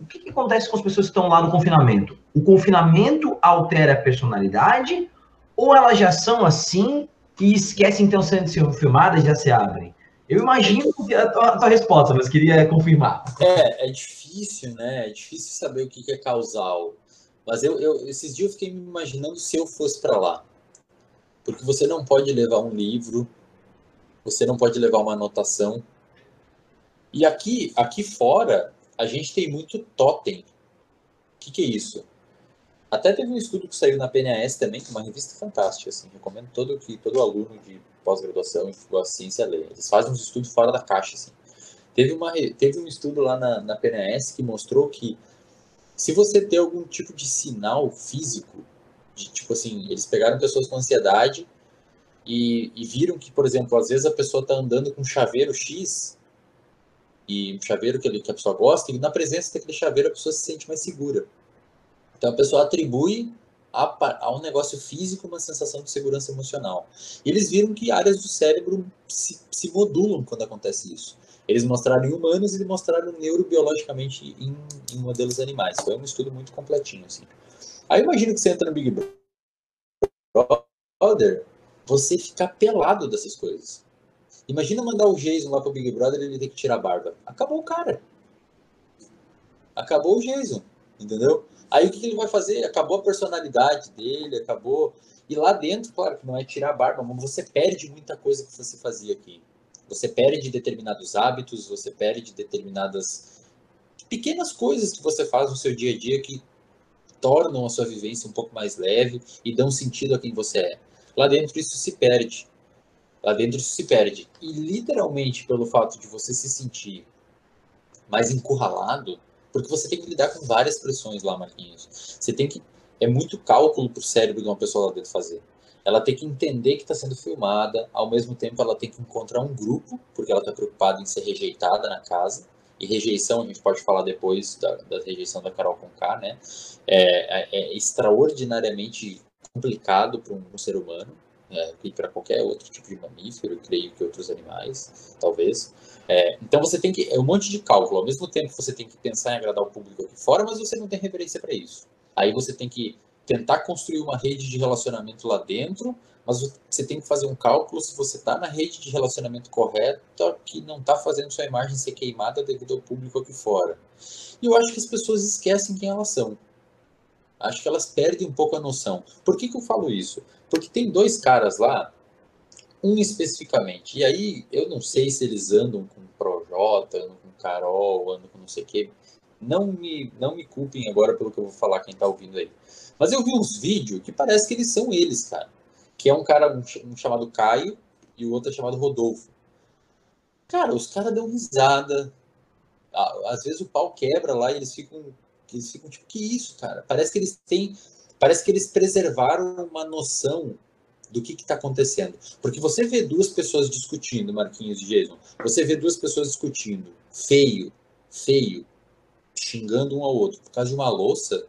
o que, que, acontece com as pessoas que estão lá no confinamento? O confinamento altera a personalidade ou elas já são assim e esquecem então sendo filmadas já se abrem? Eu imagino a tua, a tua, resposta, mas queria confirmar. É, é difícil, né? É difícil saber o que, que é causal. Mas eu, eu, esses dias eu fiquei me imaginando se eu fosse para lá. Porque você não pode levar um livro, você não pode levar uma anotação. E aqui, aqui fora, a gente tem muito totem. O que, que é isso? Até teve um estudo que saiu na PNAS também, que é uma revista fantástica, assim, recomendo todo que todo aluno de pós-graduação gosta de ciência ler. Eles fazem uns estudos fora da caixa, assim. Teve, uma, teve um estudo lá na, na PNAS que mostrou que se você tem algum tipo de sinal físico, de, tipo assim, eles pegaram pessoas com ansiedade e, e viram que, por exemplo, às vezes a pessoa está andando com um chaveiro X e um chaveiro que, ele, que a pessoa gosta, e na presença daquele chaveiro a pessoa se sente mais segura. Então a pessoa atribui a, a, um negócio físico uma sensação de segurança emocional. E eles viram que áreas do cérebro se, se modulam quando acontece isso. Eles mostraram em humanos e mostraram neurobiologicamente em, em, modelos animais. Foi um estudo muito completinho, assim. Aí imagina que você entra no Big Brother, você ficar pelado dessas coisas. Imagina mandar o Jason lá pro Big Brother e ele ter que tirar a barba. Acabou o cara. Acabou o Jason, entendeu? Aí o que ele vai fazer? Acabou a personalidade dele, acabou. E lá dentro, claro que não é tirar a barba, mas você perde muita coisa que você fazia aqui. Você perde determinados hábitos, você perde determinadas pequenas coisas que você faz no seu dia a dia que tornam a sua vivência um pouco mais leve e dão sentido a quem você é. Lá dentro isso se perde. Lá dentro isso se perde. E literalmente pelo fato de você se sentir mais encurralado, porque você tem que lidar com várias pressões lá, Marquinhos. Você tem que. É muito cálculo para o cérebro de uma pessoa lá dentro fazer ela tem que entender que está sendo filmada, ao mesmo tempo ela tem que encontrar um grupo, porque ela está preocupada em ser rejeitada na casa, e rejeição, a gente pode falar depois da, da rejeição da Carol Conká, né? É, é, é extraordinariamente complicado para um, um, ser humano, é, e para qualquer outro tipo de mamífero, eu creio que outros animais, talvez. É, então você tem que. É um monte de cálculo. Ao mesmo tempo você tem que pensar em agradar o público aqui fora, mas você não tem referência para isso. Aí você tem que tentar construir uma rede de relacionamento lá dentro, mas você tem que fazer um cálculo se você está na rede de relacionamento correta, que não está fazendo sua imagem ser queimada devido ao público aqui fora. E eu acho que as pessoas esquecem quem elas são. Acho que elas perdem um pouco a noção. Por que, que eu falo isso? Porque tem dois caras lá, um especificamente, e aí eu não sei se eles andam com Projota, andam com Carol, andam com não sei o quê. Não me, não me culpem agora pelo que eu vou falar, quem está ouvindo aí. Mas eu vi uns vídeos que parece que eles são eles, cara. Que é um cara um, um chamado Caio e o outro é chamado Rodolfo. Cara, os caras dão risada. Às vezes o pau quebra lá e eles ficam, eles ficam tipo, que isso, cara? Parece que eles têm, parece que eles preservaram uma noção do que está acontecendo. Porque você vê duas pessoas discutindo, Marquinhos e Jason, você vê duas pessoas discutindo, feio, feio, xingando um ao outro por causa de uma louça,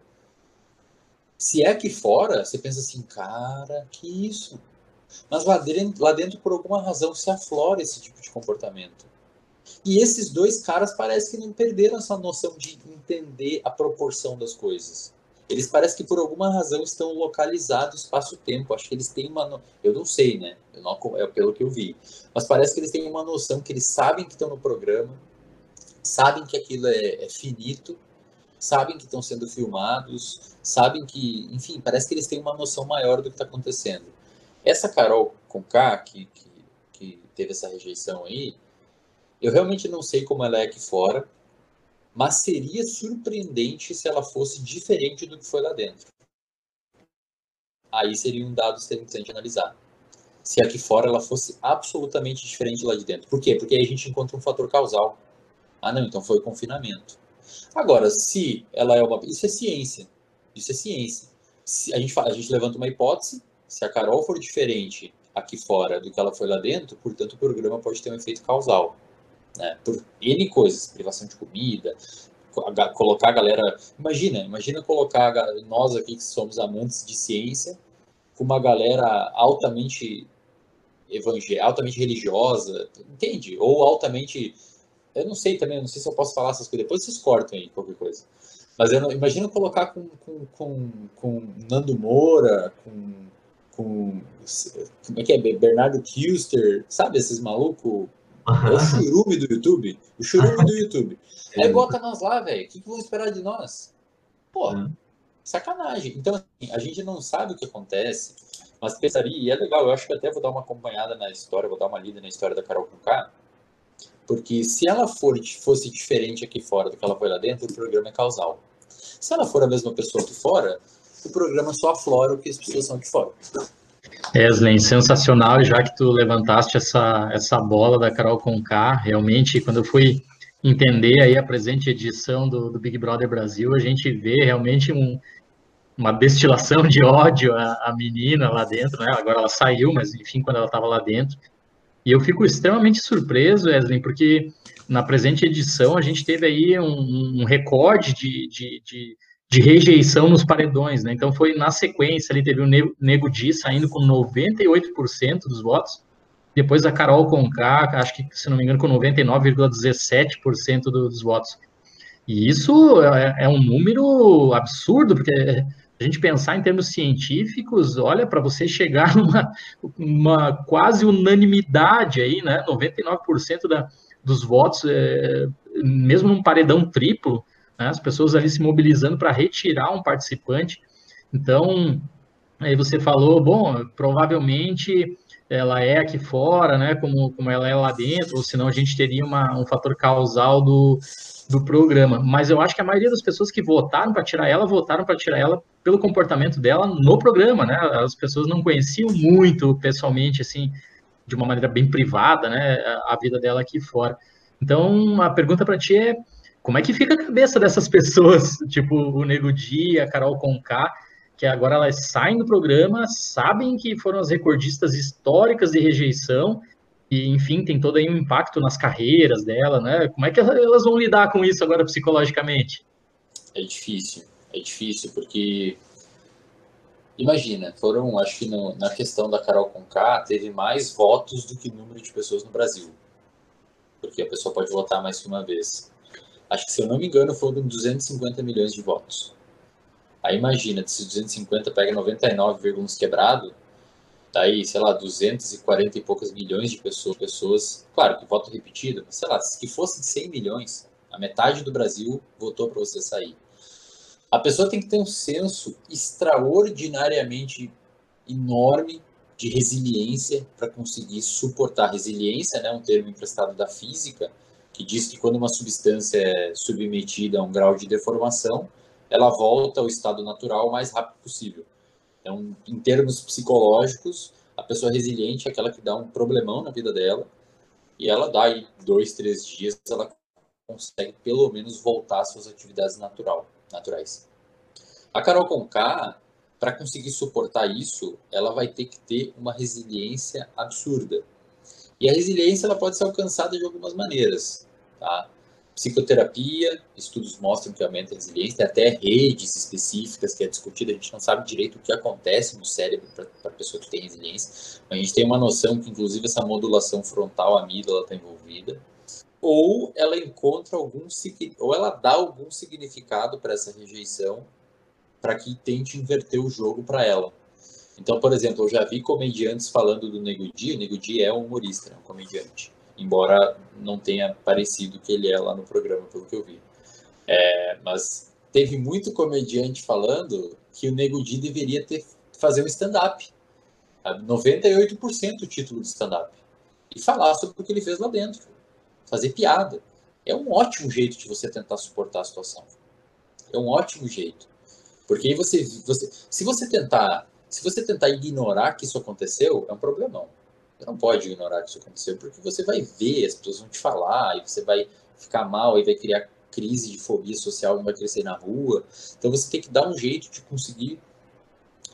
se é aqui fora, você pensa assim, cara, que isso? Mas lá dentro, lá dentro, por alguma razão, se aflora esse tipo de comportamento. E esses dois caras parece que não perderam essa noção de entender a proporção das coisas. Eles parecem que por alguma razão estão localizados espaço-tempo. Acho que eles têm uma. No... Eu não sei, né? Não... É pelo que eu vi. Mas parece que eles têm uma noção que eles sabem que estão no programa, sabem que aquilo é, é finito sabem que estão sendo filmados, sabem que, enfim, parece que eles têm uma noção maior do que está acontecendo. Essa Carol com que, que, que teve essa rejeição aí, eu realmente não sei como ela é aqui fora, mas seria surpreendente se ela fosse diferente do que foi lá dentro. Aí seria um dado interessante analisar. Se aqui fora ela fosse absolutamente diferente lá de dentro. Por quê? Porque aí a gente encontra um fator causal. Ah, não, então foi o confinamento. Agora, se ela é uma. Isso é ciência. Isso é ciência. Se a, gente fala, a gente levanta uma hipótese, se a Carol for diferente aqui fora do que ela foi lá dentro, portanto o programa pode ter um efeito causal. Né? Por N coisas, privação de comida, colocar a galera. Imagina, imagina colocar nós aqui que somos amantes de ciência, com uma galera altamente evangélica, altamente religiosa, entende? Ou altamente eu não sei também, não sei se eu posso falar essas coisas. Depois vocês cortam aí qualquer coisa. Mas eu não, imagina colocar com, com, com, com Nando Moura, com, com. Como é que é? Bernardo Kilster, sabe esses malucos? É o churume do YouTube. O churume do YouTube. <laughs> Aí bota nós lá, velho. O que, que vão esperar de nós? Pô, uhum. sacanagem. Então, assim, a gente não sabe o que acontece, mas pensaria, e é legal, eu acho que até vou dar uma acompanhada na história, vou dar uma lida na história da Carol Conká, porque se ela for, fosse diferente aqui fora do que ela foi lá dentro, o programa é causal. Se ela for a mesma pessoa aqui fora, o programa só aflora o que as pessoas são aqui fora. Eslen, sensacional, já que tu levantaste essa, essa bola da Carol Conká, realmente, quando eu fui entender aí a presente edição do, do Big Brother Brasil, a gente vê realmente um, uma destilação de ódio à, à menina lá dentro, né? Agora ela saiu, mas enfim, quando ela estava lá dentro, e eu fico extremamente surpreso, Wesley, porque na presente edição a gente teve aí um, um recorde de, de, de, de, rejeição nos paredões, né? Então foi na sequência, ali teve o Nego Di saindo com 98% dos votos, depois a Carol Conká, acho que, se não me engano, com 99,17% dos votos. E isso é, é, um número absurdo, porque a gente pensar em termos científicos, olha, para você chegar <laughs> numa uma quase unanimidade aí, né? 99% da, dos votos, é, mesmo num paredão triplo, né, as pessoas ali se mobilizando para retirar um participante. Então, aí você falou, bom, provavelmente ela é aqui fora, né, como, como ela é lá dentro, ou senão a gente teria uma, um fator causal do, do programa. Mas eu acho que a maioria das pessoas que votaram para tirar ela, votaram para tirar ela pelo comportamento dela no programa, né? As pessoas não conheciam muito pessoalmente, assim, de uma maneira bem privada, né, a vida dela aqui fora. Então, a pergunta para ti é, como é que fica a cabeça dessas pessoas, <laughs> tipo o Nego Di, a Carol Conká, que agora elas saem do programa, sabem que foram as recordistas históricas de rejeição, e enfim, tem todo aí um impacto nas carreiras dela, né? Como é que elas vão lidar com isso agora psicologicamente? É difícil, é difícil, porque imagina, foram, acho que no, na questão da Carol Conká, teve mais votos do que número de pessoas no Brasil. Porque a pessoa pode votar mais que uma vez. Acho que, se eu não me engano, foram 250 milhões de votos. Aí imagina, desses 250 pega 99, uns quebrado, tá aí, sei lá, 240 e poucas milhões de pessoas, pessoas, claro que voto repetido, mas sei lá, se fosse de 100 milhões, a metade do Brasil votou para você sair. A pessoa tem que ter um senso extraordinariamente enorme de resiliência para conseguir suportar resiliência, né, um termo emprestado da física, que diz que quando uma substância é submetida a um grau de deformação, ela volta ao estado natural o mais rápido possível. Então, em termos psicológicos, a pessoa resiliente é aquela que dá um problemão na vida dela e ela dá aí dois, três dias, ela consegue pelo menos voltar às suas atividades natural, naturais. A Carol Conká, para conseguir suportar isso, ela vai ter que ter uma resiliência absurda. E a resiliência ela pode ser alcançada de algumas maneiras, tá? Psicoterapia, estudos mostram que aumenta a resiliência, tem até redes específicas que é discutida, a gente não sabe direito o que acontece no cérebro para a pessoa que tem resiliência, mas a gente tem uma noção que inclusive essa modulação frontal amígdala está envolvida, ou ela encontra algum ou ela dá algum significado para essa rejeição para que tente inverter o jogo para ela. Então, por exemplo, eu já vi comediantes falando do Nego Di, o Nego Di é um humorista, é um comediante embora não tenha parecido que ele é lá no programa, pelo que eu vi. É, mas teve muito comediante falando que o Nego Di deveria ter fazer um stand-up. 98% do título de stand-up. E falar sobre o que ele fez lá dentro. Fazer piada. É um ótimo jeito de você tentar suportar a situação. É um ótimo jeito. Porque aí você, você se você tentar, se você tentar ignorar que isso aconteceu, é um problemão. Você não pode ignorar que isso aconteceu, porque você vai ver, as pessoas vão te falar, e você vai ficar mal, e vai criar crise de fobia social, não vai crescer na rua. Então você tem que dar um jeito de conseguir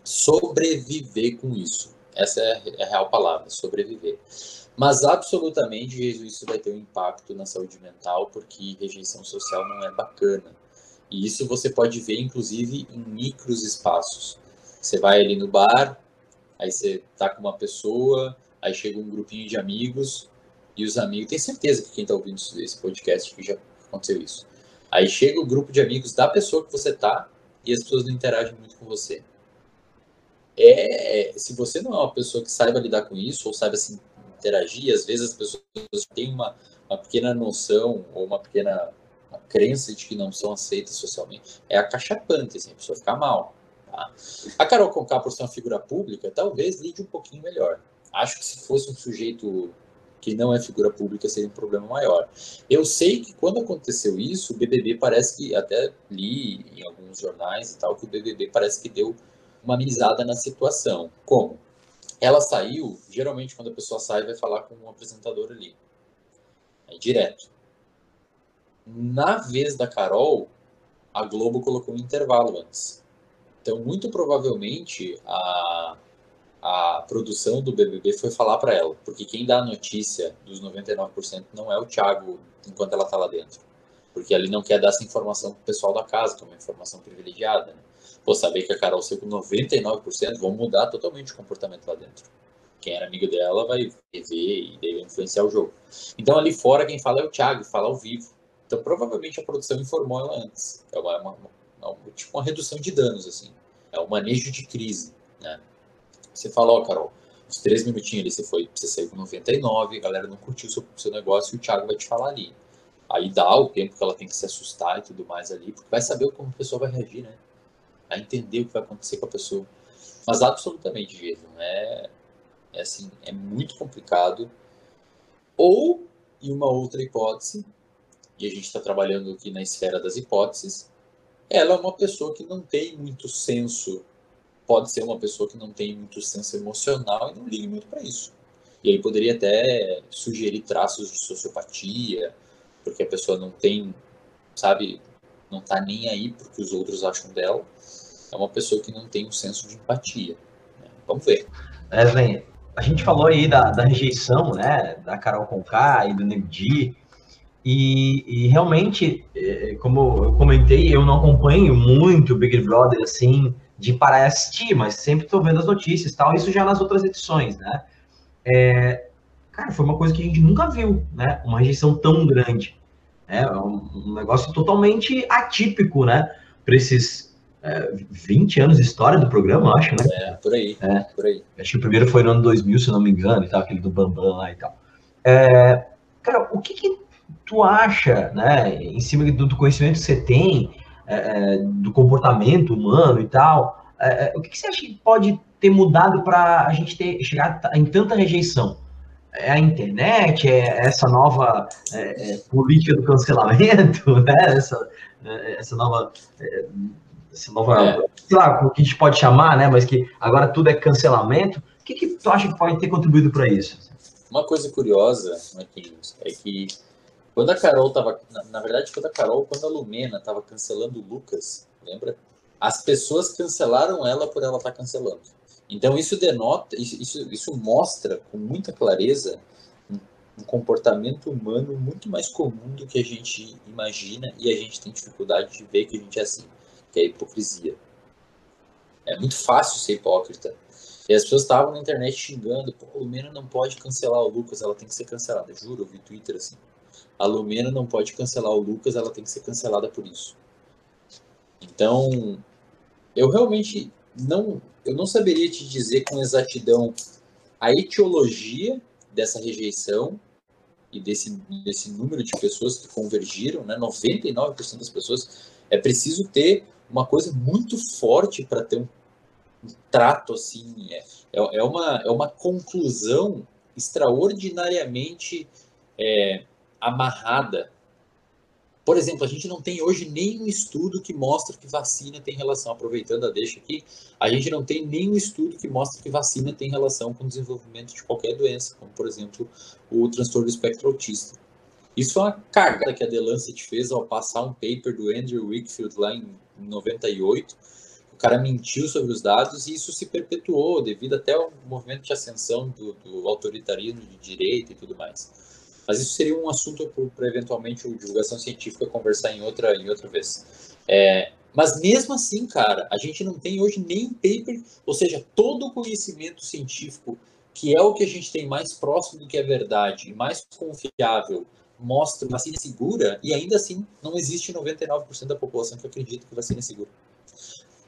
sobreviver com isso. Essa é a real palavra, sobreviver. Mas absolutamente isso vai ter um impacto na saúde mental, porque rejeição social não é bacana. E isso você pode ver, inclusive, em micros espaços. Você vai ali no bar, aí você tá com uma pessoa, aí chega um grupinho de amigos e os amigos, tem certeza que quem está ouvindo esse podcast que já aconteceu isso. Aí chega o grupo de amigos da pessoa que você tá e as pessoas não interagem muito com você. É, se você não é uma pessoa que saiba lidar com isso ou saiba assim, interagir, às vezes as pessoas têm uma, uma pequena noção ou uma pequena uma crença de que não são aceitas socialmente. É acachapante, assim, a pessoa ficar mal. Tá? A Carol Conká, por ser uma figura pública, talvez lide um pouquinho melhor. Acho que se fosse um sujeito que não é figura pública seria um problema maior. Eu sei que quando aconteceu isso, o BBB parece que, até li em alguns jornais e tal, que o BBB parece que deu uma amenizada na situação. Como? Ela saiu, geralmente quando a pessoa sai, vai falar com um apresentador ali. É direto. Na vez da Carol, a Globo colocou um intervalo antes. Então, muito provavelmente, a, a produção do BBB foi falar para ela, porque quem dá a notícia dos 99% não é o Thiago enquanto ela está lá dentro, porque ele não quer dar essa informação para o pessoal da casa, que é uma informação privilegiada. Né? Pô, saber que a Carol saiu com 99%, vão mudar totalmente o comportamento lá dentro. quem era amigo dela vai ver e daí vai influenciar o jogo. Então ali fora quem fala é o Thiago, fala ao vivo. Então provavelmente a produção informou ela antes. É uma, uma, uma, tipo uma redução de danos, assim. É um manejo de crise, né? Você fala, ó, Carol, os três minutinhos ali, você foi, você saiu com 99, a galera não curtiu o seu, seu negócio e o Thiago vai te falar ali. Aí dá o tempo que ela tem que se assustar e tudo mais ali, porque vai saber como a pessoa vai reagir, né? Vai entender o que vai acontecer com a pessoa. Mas absolutamente, Jason, é, é assim, é muito complicado. Ou, em uma outra hipótese, e a gente está trabalhando aqui na esfera das hipóteses, ela é uma pessoa que não tem muito senso, pode ser uma pessoa que não tem muito senso emocional e não liga muito para isso. E aí poderia até sugerir traços de sociopatia, porque a pessoa não tem, sabe, não tá nem aí porque os outros acham dela. É uma pessoa que não tem um senso de empatia. Né? Vamos ver. Wesley, a gente falou aí da, da rejeição, né, da Carol Conká e do Nebdi, e, e, realmente, é, como eu comentei, eu não acompanho muito o Big Brother, assim, de parar e assistir, mas sempre estou vendo as notícias e tal, isso já nas outras edições, né? É, cara, foi uma coisa que a gente nunca viu, né? Uma rejeição tão grande. Né? É um, um negócio totalmente atípico, né? Para esses é, 20 anos de história do programa, acho, né? É, por aí, é. por aí. Acho que o primeiro foi no ano 2000, se não me engano, e tal, aquele do Bambam lá e tal. É, cara, o que, que tu acha, né, em cima do, do conhecimento que você tem, é, é do comportamento humano e tal, é, é, o que, que, você acha que pode ter mudado para a gente ter chegar em tanta rejeição? É a internet, é essa nova política do cancelamento, <laughs> né? essa, essa nova essa nova, é. sei lá, o que a gente pode chamar, né? Mas que agora tudo é cancelamento. O que, que tu acha que pode ter contribuído para isso? Uma coisa curiosa, Marquinhos, é que quando a Carol tava, na, na, verdade, quando a Carol, quando a Lumena tava cancelando o Lucas, lembra? As pessoas cancelaram ela por ela estar tá cancelando. Então isso denota, isso, isso, mostra com muita clareza um, um comportamento humano muito mais comum do que a gente imagina e a gente tem dificuldade de ver que a gente é assim que é a hipocrisia. É muito fácil ser hipócrita. E as pessoas estavam na internet xingando, pô, a Lumena não pode cancelar o Lucas, ela tem que ser cancelada. Juro, eu vi Twitter assim. A Lumena não pode cancelar o Lucas, ela tem que ser cancelada por isso. Então, eu realmente não, eu não saberia te dizer com exatidão a etiologia dessa rejeição e desse, desse número de pessoas que convergiram, né? 99% das pessoas. É preciso ter uma coisa muito forte para ter um, um, trato assim. É, é, é, uma, é uma conclusão extraordinariamente é, amarrada. Por exemplo, a gente não tem hoje nenhum estudo que mostra que vacina tem relação, aproveitando a deixa aqui, a gente não tem nenhum estudo que mostra que vacina tem relação com o desenvolvimento de qualquer doença, como por exemplo o transtorno do espectro autista. Isso é uma cagada que a The Lancet fez ao passar um paper do Andrew Wickfield lá em 98. O cara mentiu sobre os dados e isso se perpetuou devido até ao movimento de ascensão do, do autoritarismo de direita e tudo mais. Mas isso seria um assunto para eventualmente o divulgação científica conversar em outra, em outra vez. É, mas mesmo assim, cara, a gente não tem hoje nem paper, ou seja, todo o conhecimento científico, que é o que a gente tem mais próximo do que é verdade mais confiável mostra vacina segura e ainda assim não existe 99% da população que acredita que vacina é segura.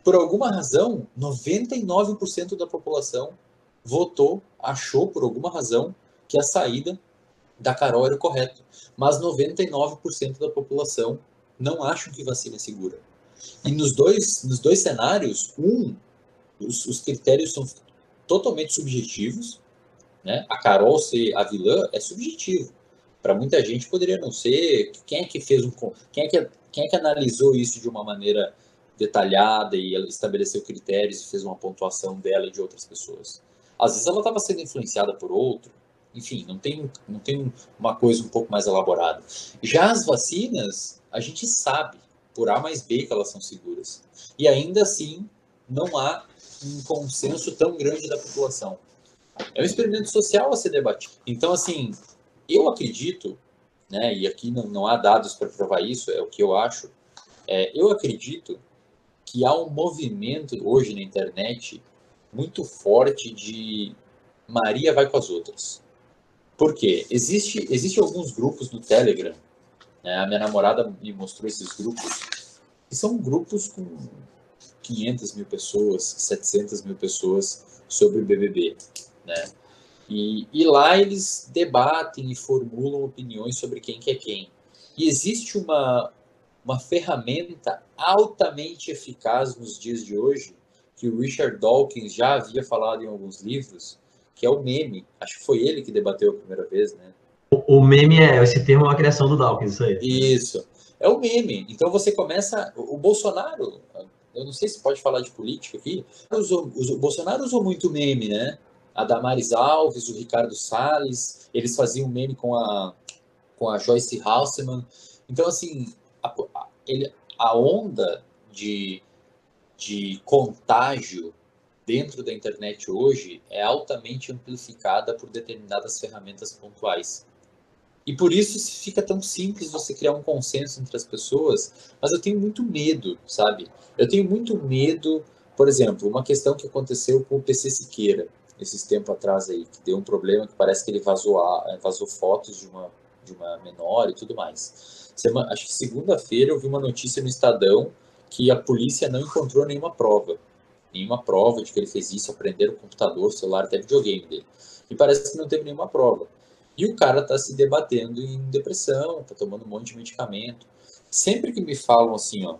Por alguma razão, 99% da população votou, achou por alguma razão que a saída da Carol era correta, mas 99% da população não acham que vacina é segura. E nos dois, nos dois cenários, um, os, os critérios são totalmente subjetivos, né? A Carol ser a vilã é subjetivo para muita gente poderia não ser. Quem é que fez um. Quem é que, quem é que analisou isso de uma maneira detalhada e estabeleceu critérios e fez uma pontuação dela e de outras pessoas? Às vezes ela estava sendo influenciada por outro. Enfim, não tem, não tem uma coisa um pouco mais elaborada. Já as vacinas, a gente sabe, por A mais B, que elas são seguras. E ainda assim, não há um consenso tão grande da população. É um experimento social a ser debatido. Então, assim, eu acredito, né, e aqui não, não há dados para provar isso, é o que eu acho, é, eu acredito que há um movimento hoje na internet muito forte de Maria vai com as outras. Por quê? Existe, existe alguns grupos no Telegram, né? a minha namorada me mostrou esses grupos, que são grupos com 500 mil pessoas, 700 mil pessoas sobre BBB, né? E, e lá eles debatem e formulam opiniões sobre quem que é quem. E existe uma, uma ferramenta altamente eficaz nos dias de hoje, que o Richard Dawkins já havia falado em alguns livros, que é o meme. Acho que foi ele que debateu a primeira vez, né? O, o meme é, esse termo é uma criação do Dawkins, isso aí. Isso. É o meme. Então você começa. O Bolsonaro, eu não sei se pode falar de política aqui, usou, o Bolsonaro usou muito meme, né? A Damares Alves, o Ricardo Salles, eles faziam meme com a, com a Joyce Halseman. Então, assim, a, a, ele, a onda de, de contágio dentro da internet hoje é altamente amplificada por determinadas ferramentas pontuais. E por isso fica tão simples você criar um consenso entre as pessoas, mas eu tenho muito medo, sabe? Eu tenho muito medo, por exemplo, uma questão que aconteceu com o PC Siqueira, esses tempos atrás aí, que deu um problema que parece que ele vazou, vazou fotos de uma, de uma menor e tudo mais. Semana, acho que segunda-feira eu vi uma notícia no Estadão que a polícia não encontrou nenhuma prova nenhuma prova de que ele fez isso, aprender o computador, celular, até videogame dele. E parece que não teve nenhuma prova. E o cara está se debatendo em depressão, está tomando um monte de medicamento. Sempre que me falam assim, ó,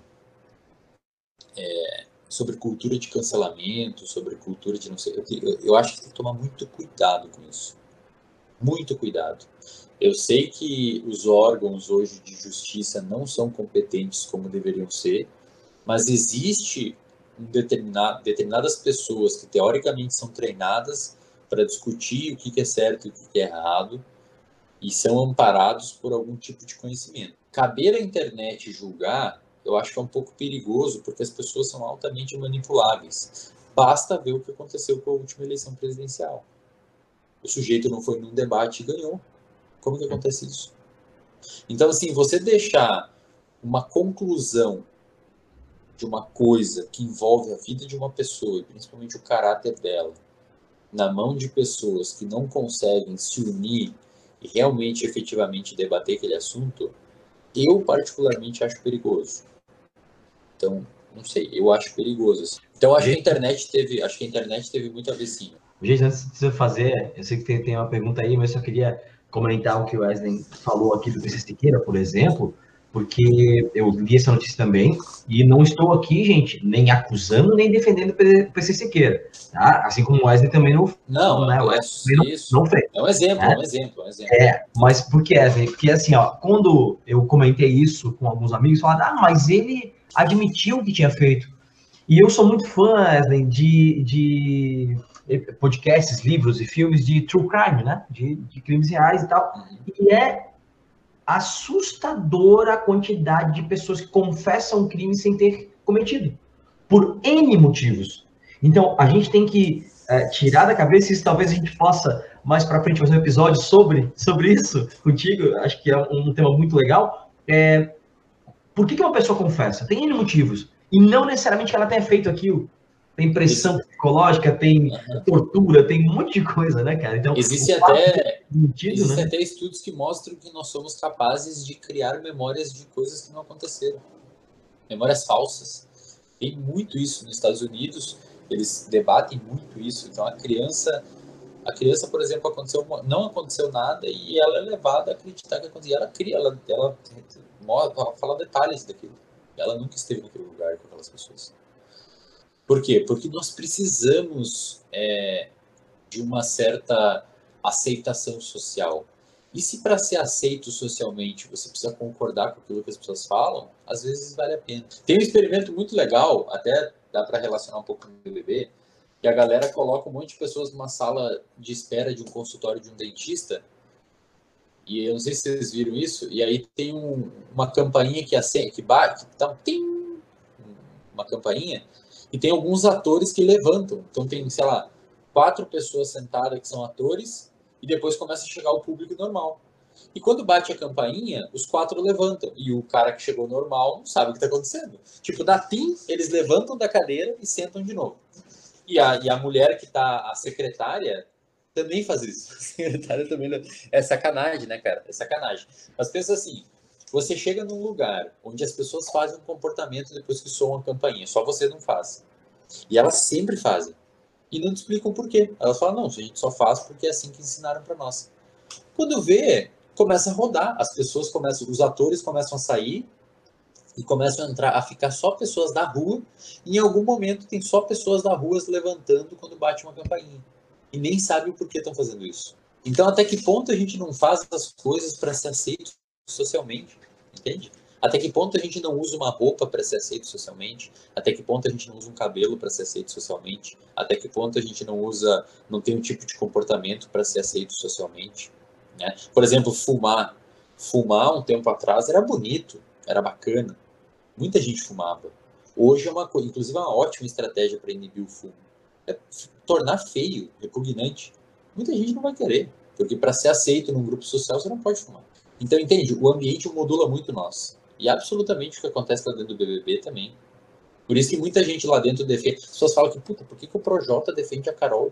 é, sobre cultura de cancelamento, sobre cultura de não sei, eu, eu acho que tem que tomar muito cuidado com isso. Muito cuidado. Eu sei que os órgãos hoje de justiça não são competentes como deveriam ser, mas existe determinado, determinadas pessoas que teoricamente são treinadas para discutir o que é certo e o que é errado e são amparados por algum tipo de conhecimento. Caber à internet julgar, eu acho que é um pouco perigoso, porque as pessoas são altamente manipuláveis. Basta ver o que aconteceu com a última eleição presidencial. O sujeito não foi num debate e ganhou. Como que acontece isso? Então, assim, você deixar uma conclusão de uma coisa que envolve a vida de uma pessoa, e principalmente o caráter dela, na mão de pessoas que não conseguem se unir e realmente, efetivamente debater aquele assunto, eu particularmente acho perigoso. Então, não sei, eu acho perigoso. Assim. Então, acho que a internet teve, acho que a internet teve muito a ver sim. Gente, antes de você fazer, eu sei que tem, tem uma pergunta aí, mas eu só queria comentar o que o Wesley falou aqui do PC Siqueira, por exemplo porque eu li essa notícia também, e não estou aqui, gente, nem acusando, nem defendendo o PC Siqueira, tá? Assim como o Wesley também não... Não, né? é, isso, não, não fez. É um exemplo, é, é um exemplo, é um exemplo. É, mas por que, Wesley? Porque assim, ó, quando eu comentei isso com alguns amigos, falaram, ah, mas ele admitiu que tinha feito. E eu sou muito fã, Wesley, de, de podcasts, livros e filmes de true crime, né? De, de crimes reais e tal. Uhum. E é assustadora a quantidade de pessoas que confessam crime sem ter cometido, por N motivos. Então, a gente tem que é, tirar da cabeça isso, talvez a gente possa mais para frente fazer um episódio sobre, sobre isso contigo, acho que é um, tema muito legal. É, por que, que uma pessoa confessa? Tem N motivos, e não necessariamente que ela tenha feito aquilo tem pressão psicológica, tem tortura, tem um monte de coisa, né, cara? Então, existe até, sentido, existem né? até estudos que mostram que nós somos capazes de criar memórias de coisas que não aconteceram. Memórias falsas. Tem muito isso nos Estados Unidos, eles debatem muito isso. Então, a criança, a criança, por exemplo, aconteceu não aconteceu nada e ela é levada a acreditar que aconteceu. E ela cria, ela, ela, ela fala detalhes daquilo. Ela nunca esteve naquele lugar com aquelas pessoas. Por quê? Porque nós precisamos é, de uma certa aceitação social. E se para ser aceito socialmente você precisa concordar com aquilo que as pessoas falam, às vezes vale a pena. Tem um experimento muito legal, até dá para relacionar um pouco com o BBB, que a galera coloca um monte de pessoas numa sala de espera de um consultório de um dentista. E eu não sei se vocês viram isso, e aí tem um, uma campainha que acende, que bate, que tá, tem uma campainha e tem alguns atores que levantam. Então tem, sei lá, quatro pessoas sentadas que são atores e depois começa a chegar o público normal. E quando bate a campainha, os quatro levantam. E o cara que chegou normal não sabe o que está acontecendo. Tipo, da TIM, eles levantam da cadeira e sentam de novo. E a, e a mulher que está, a secretária, também faz isso. <laughs> O secretário também. É sacanagem, né, cara? É sacanagem. Mas pensa assim: você chega num lugar onde as pessoas fazem um comportamento depois que soam a campainha, só você não faz. E elas sempre fazem. E não te explicam por quê. Elas falam: não, a gente só faz porque é assim que ensinaram para nós. Quando vê, começa a rodar. As pessoas começam, os atores começam a sair e começam a entrar, a ficar só pessoas da rua. Em algum momento tem só pessoas da rua se levantando quando bate uma campainha. E nem sabe o porquê estão fazendo isso. Então, até que ponto a gente não faz as coisas para ser aceito socialmente? Entende? Até que ponto a gente não usa uma roupa para ser aceito socialmente? Até que ponto a gente não usa um cabelo para ser aceito socialmente? Até que ponto a gente não usa, não tem um tipo de comportamento para ser aceito socialmente? Né? Por exemplo, fumar. Fumar um tempo atrás era bonito, era bacana. Muita gente fumava. Hoje é uma coisa, inclusive, é uma ótima estratégia para inibir o fumo. É tornar feio, repugnante. Muita gente não vai querer, porque para ser aceito num grupo social você não pode fumar. Então, entende? O ambiente modula muito nós. E absolutamente o que acontece lá dentro do BBB também. Por isso que muita gente lá dentro defende. As pessoas falam que, puta, por que, que o Projota defende a Carol?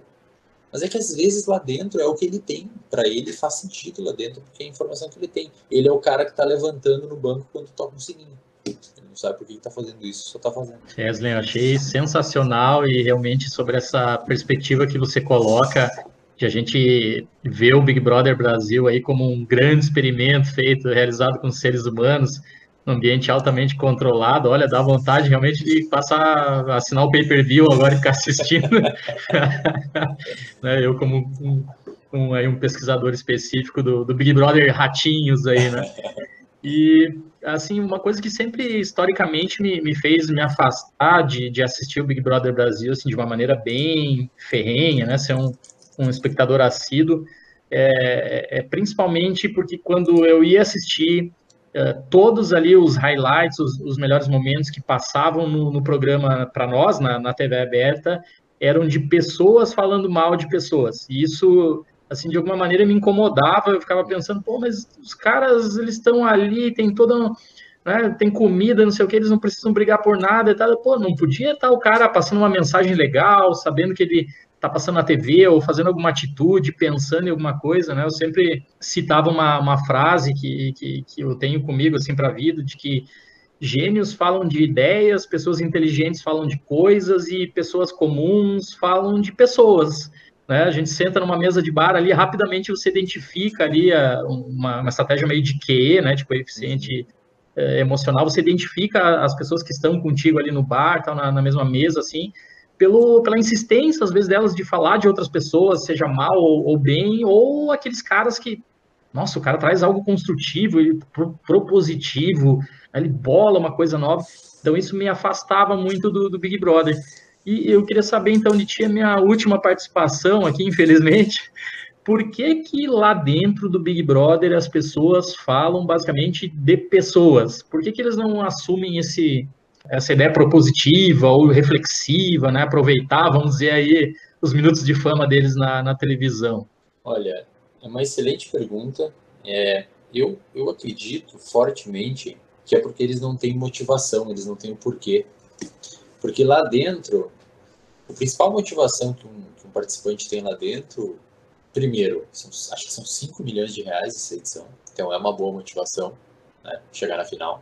Mas é que às vezes lá dentro é o que ele tem. Para ele faz sentido lá dentro, porque é a informação que ele tem. Ele é o cara que está levantando no banco quando toca um sininho. Ele não sabe por que está fazendo isso, só está fazendo. Wesley, eu achei sensacional e realmente sobre essa perspectiva que você coloca de a gente ver o Big Brother Brasil aí como um grande experimento feito, realizado com seres humanos, um ambiente altamente controlado. Olha, dá vontade realmente de passar, assinar o pay-per-view agora e ficar assistindo. <laughs> né, eu, como um, um, aí, um pesquisador específico do, do, Big Brother Ratinhos aí, né? E, assim, uma coisa que sempre, historicamente, me, me fez me afastar de, de assistir o Big Brother Brasil, assim, de uma maneira bem ferrenha, né? Ser um, um espectador assíduo, é, é, principalmente porque quando eu ia assistir é, todos ali os highlights, os, os, melhores momentos que passavam no, no programa para nós, na, na, TV aberta, eram de pessoas falando mal de pessoas. E isso, assim, de alguma maneira me incomodava. Eu ficava pensando, pô, mas os caras, eles estão ali, tem toda. Né, tem comida, não sei o que, eles não precisam brigar por nada e tal. Pô, não podia estar o cara passando uma mensagem legal, sabendo que ele está passando na TV ou fazendo alguma atitude, pensando em alguma coisa, né? Eu sempre citava uma, uma frase que, que, que eu tenho comigo, assim, para a vida, de que gênios falam de ideias, pessoas inteligentes falam de coisas e pessoas comuns falam de pessoas. Né? A gente senta numa mesa de bar ali, rapidamente você identifica ali a, uma, uma, estratégia meio de QE, né, de coeficiente é, emocional, você identifica as pessoas que estão contigo ali no bar, tal, na, na mesma mesa, assim, pelo, pela insistência, às vezes, delas de falar de outras pessoas, seja mal ou, ou bem, ou aqueles caras que, nossa, o cara traz algo construtivo e propositivo, ele bola uma coisa nova. Então, isso me afastava muito do, do Big Brother. E eu queria saber, então, de ti, a minha última participação aqui, <laughs> infelizmente, por que que lá dentro do Big Brother as pessoas falam basicamente de pessoas? Por que que eles não assumem esse essa ideia propositiva ou reflexiva, né? Aproveitar, vamos dizer aí, os minutos de fama deles na, na televisão? Olha, é uma excelente pergunta. É, eu, eu acredito fortemente que é porque eles não têm motivação, eles não têm o porquê. Porque lá dentro, a principal motivação que um, que um participante tem lá dentro, primeiro, são, acho que são 5 milhões de reais essa edição, então é uma boa motivação, né, chegar na final.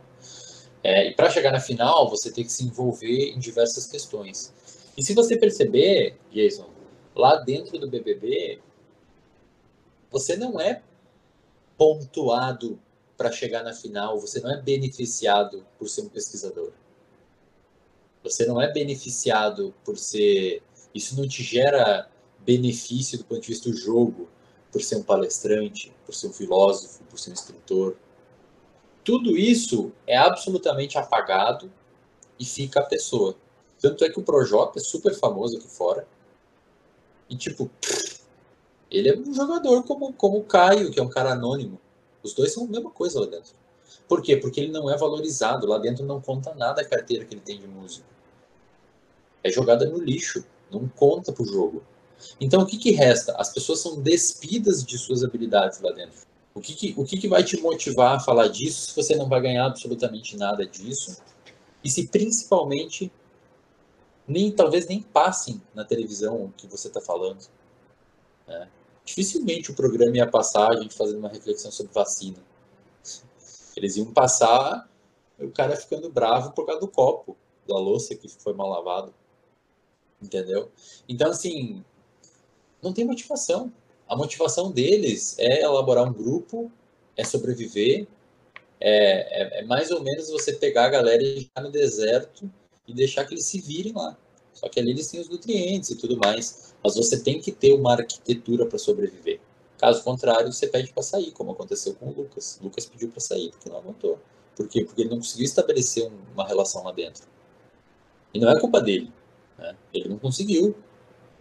É, e para chegar na final, você tem que se envolver em diversas questões. E se você perceber, Jason, lá dentro do BBB, você não é pontuado para chegar na final, você não é beneficiado por ser um pesquisador. Você não é beneficiado por ser. Isso não te gera benefício do ponto de vista do jogo, por ser um palestrante, por ser um filósofo, por ser um escritor. Tudo isso é absolutamente apagado e fica a pessoa. Tanto é que o Projota é super famoso aqui fora. E tipo, ele é um jogador como, como o Caio, que é um cara anônimo. Os dois são a mesma coisa lá dentro. Por quê? Porque ele não é valorizado. Lá dentro não conta nada a carteira que ele tem de músico. É jogada no lixo. Não conta pro jogo. Então o que, que resta? As pessoas são despidas de suas habilidades lá dentro. O que, que o que, que vai te motivar a falar disso se você não vai ganhar absolutamente nada disso? E se principalmente nem talvez nem passem na televisão o que você está falando. Né? dificilmente o programa ia passar a gente fazendo uma reflexão sobre vacina. Eles iam passar o cara ficando bravo por causa do copo, da louça que foi mal lavado. Entendeu? Então, assim, não tem motivação. A motivação deles é elaborar um grupo, é sobreviver, é, é, é mais ou menos você pegar a galera e ir no deserto e deixar que eles se virem lá. Só que ali eles têm os nutrientes e tudo mais. Mas você tem que ter uma arquitetura para sobreviver. Caso contrário, você pede para sair, como aconteceu com o Lucas. O Lucas pediu para sair porque não aguentou. Por quê? Porque ele não conseguiu estabelecer uma relação lá dentro. E não é culpa dele. Né? Ele não conseguiu.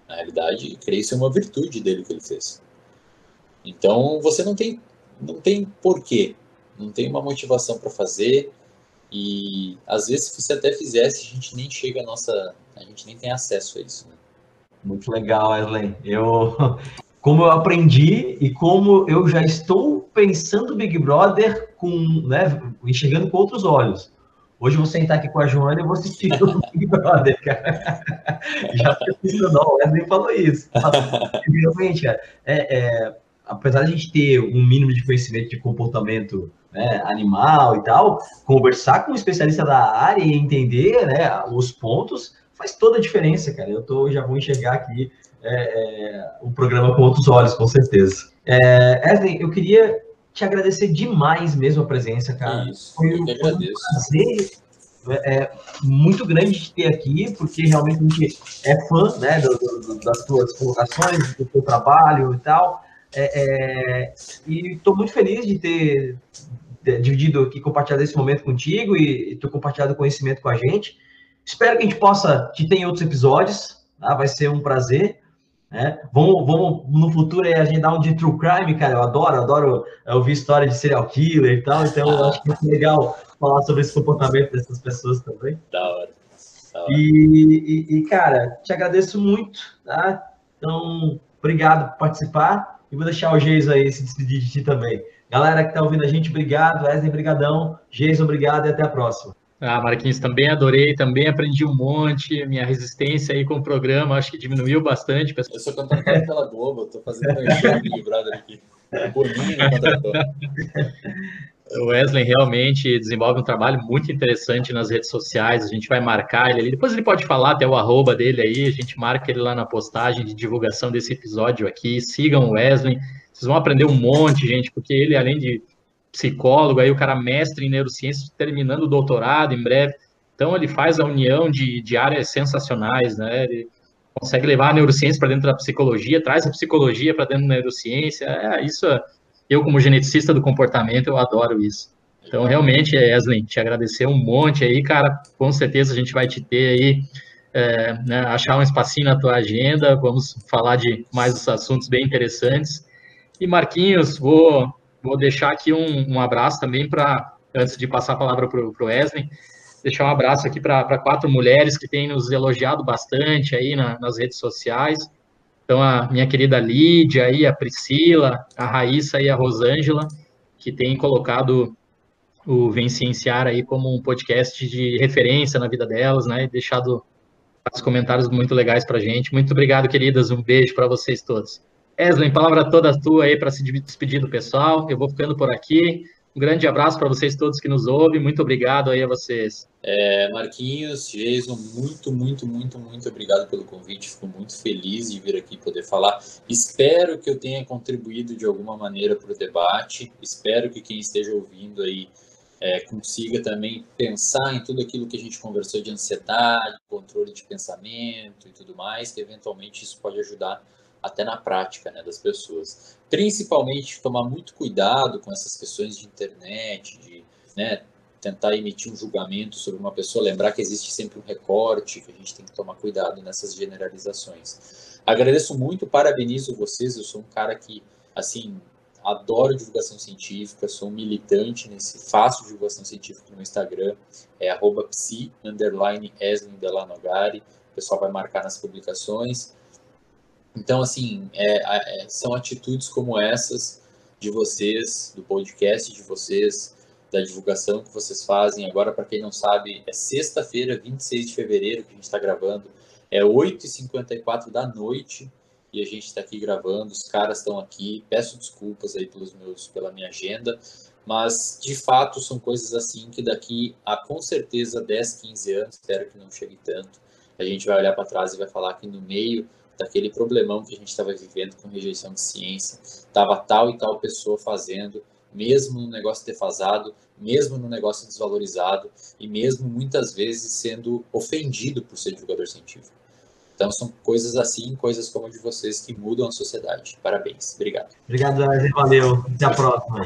Na realidade, creio ser uma virtude dele que ele fez. Então, você não tem, não tem porquê. Não tem uma motivação para fazer. E às vezes, se você até fizesse, a gente nem chega a nossa. A gente nem tem acesso a isso. Né? Muito legal, Wesley. Eu, <laughs> como eu aprendi e como eu já estou pensando Big Brother com, né, enxergando com outros olhos. Hoje eu vou sentar aqui com a Joana e vou assistir <laughs> o Big Brother, cara. <laughs> Já pensando, não, o Wesley falou isso. <laughs> Realmente, cara, é, é, apesar de a gente ter um mínimo de conhecimento de comportamento né, animal e tal, conversar com um especialista da área e entender né, os pontos faz toda a diferença, cara. Eu tô, já vou enxergar aqui é, é, o programa com outros olhos, com certeza. É, Evelyn, eu queria te agradecer demais mesmo a presença, cara. Isso, foi, um prazer é, muito grande de ter aqui, porque realmente a gente é fã né, do, do, das tuas colocações, do teu trabalho e tal. É, é, e estou muito feliz de ter dividido aqui, compartilhado esse momento contigo e ter compartilhado conhecimento com a gente. Espero que a gente possa te ter em outros episódios, tá? vai ser um prazer. Né? Vamos, vamos no futuro aí, a gente dar um de true crime, cara. Eu adoro, adoro ouvir história de serial killer e tal, então eu acho que é legal falar sobre esse comportamento dessas pessoas também. Da hora. Da hora. E, e, e, cara, te agradeço muito, tá? Então, obrigado por participar e vou deixar o Geis aí se despedir de ti também. Galera que tá ouvindo a gente, obrigado. Wesley, brigadão. Geis, obrigado e até a próxima. Ah, Marquinhos, também adorei, também aprendi um monte, minha resistência aí com o programa, acho que diminuiu bastante. Eu sou contratado pela Globo, estou fazendo um Big Brother aqui. O Boninho contratou. <laughs> O Wesley realmente desenvolve um trabalho muito interessante nas redes sociais. A gente vai marcar ele ali. Depois ele pode falar até o arroba dele aí. A gente marca ele lá na postagem de divulgação desse episódio aqui. Sigam o Wesley. Vocês vão aprender um monte, gente, porque ele, além de psicólogo, aí o cara mestre em neurociência, terminando o doutorado em breve. Então ele faz a união de, de áreas sensacionais, né? Ele consegue levar a neurociência para dentro da psicologia, traz a psicologia para dentro da neurociência. É, isso, eu como geneticista do comportamento, eu adoro isso. Então, realmente, Eslin, te agradecer um monte aí, cara. Com certeza a gente vai te ter aí, é, né, achar um espacinho na tua agenda. Vamos falar de mais assuntos bem interessantes. E Marquinhos, vou Vou deixar aqui um, um abraço também para, antes de passar a palavra para o Wesley, deixar um abraço aqui para quatro mulheres que têm nos elogiado bastante aí na, nas redes sociais. Então, a minha querida Lídia, aí, a Priscila, a Raíssa e a Rosângela, que têm colocado o Vem Cienciar aí como um podcast de referência na vida delas, né? E deixado os comentários muito legais para gente. Muito obrigado, queridas. Um beijo para vocês todos. Eslen, palavra toda tua aí para se despedir do pessoal. Eu vou ficando por aqui. Um grande abraço para vocês todos que nos ouvem. Muito obrigado aí a vocês. É, Marquinhos, Jason, muito, muito, muito, muito obrigado pelo convite. Fico muito feliz de vir aqui poder falar. Espero que eu tenha contribuído de alguma maneira para o debate. Espero que quem esteja ouvindo aí é, consiga também pensar em tudo aquilo que a gente conversou de ansiedade, controle de pensamento e tudo mais, que eventualmente isso pode ajudar até na prática né, das pessoas. Principalmente tomar muito cuidado com essas questões de internet, de né, tentar emitir um julgamento sobre uma pessoa, lembrar que existe sempre um recorte, que a gente tem que tomar cuidado nessas generalizações. Agradeço muito, parabenizo vocês, eu sou um cara que, assim, adoro divulgação científica, sou um militante nesse, faço divulgação científica no Instagram, é arroba psi, underline, o pessoal vai marcar nas publicações, então, assim, é, é, são atitudes como essas de vocês, do podcast de vocês, da divulgação que vocês fazem. Agora, para quem não sabe, é sexta-feira, 26 de fevereiro, que a gente está gravando, é 8h54 da noite. e a gente está aqui gravando, os caras estão aqui, peço desculpas aí pelos meus, pela minha agenda, mas de fato são coisas assim que daqui a com certeza 10, 15 anos, espero que não chegue tanto, a gente vai olhar para trás e vai falar que no meio daquele problemão que a gente estava vivendo com rejeição de ciência, estava tal e tal pessoa fazendo, mesmo no negócio defasado, mesmo no negócio desvalorizado e mesmo muitas vezes sendo ofendido por ser divulgador científico. Então são coisas assim, coisas como a de vocês que mudam a sociedade. Parabéns. Obrigado. Obrigado. Valeu. Até a próxima.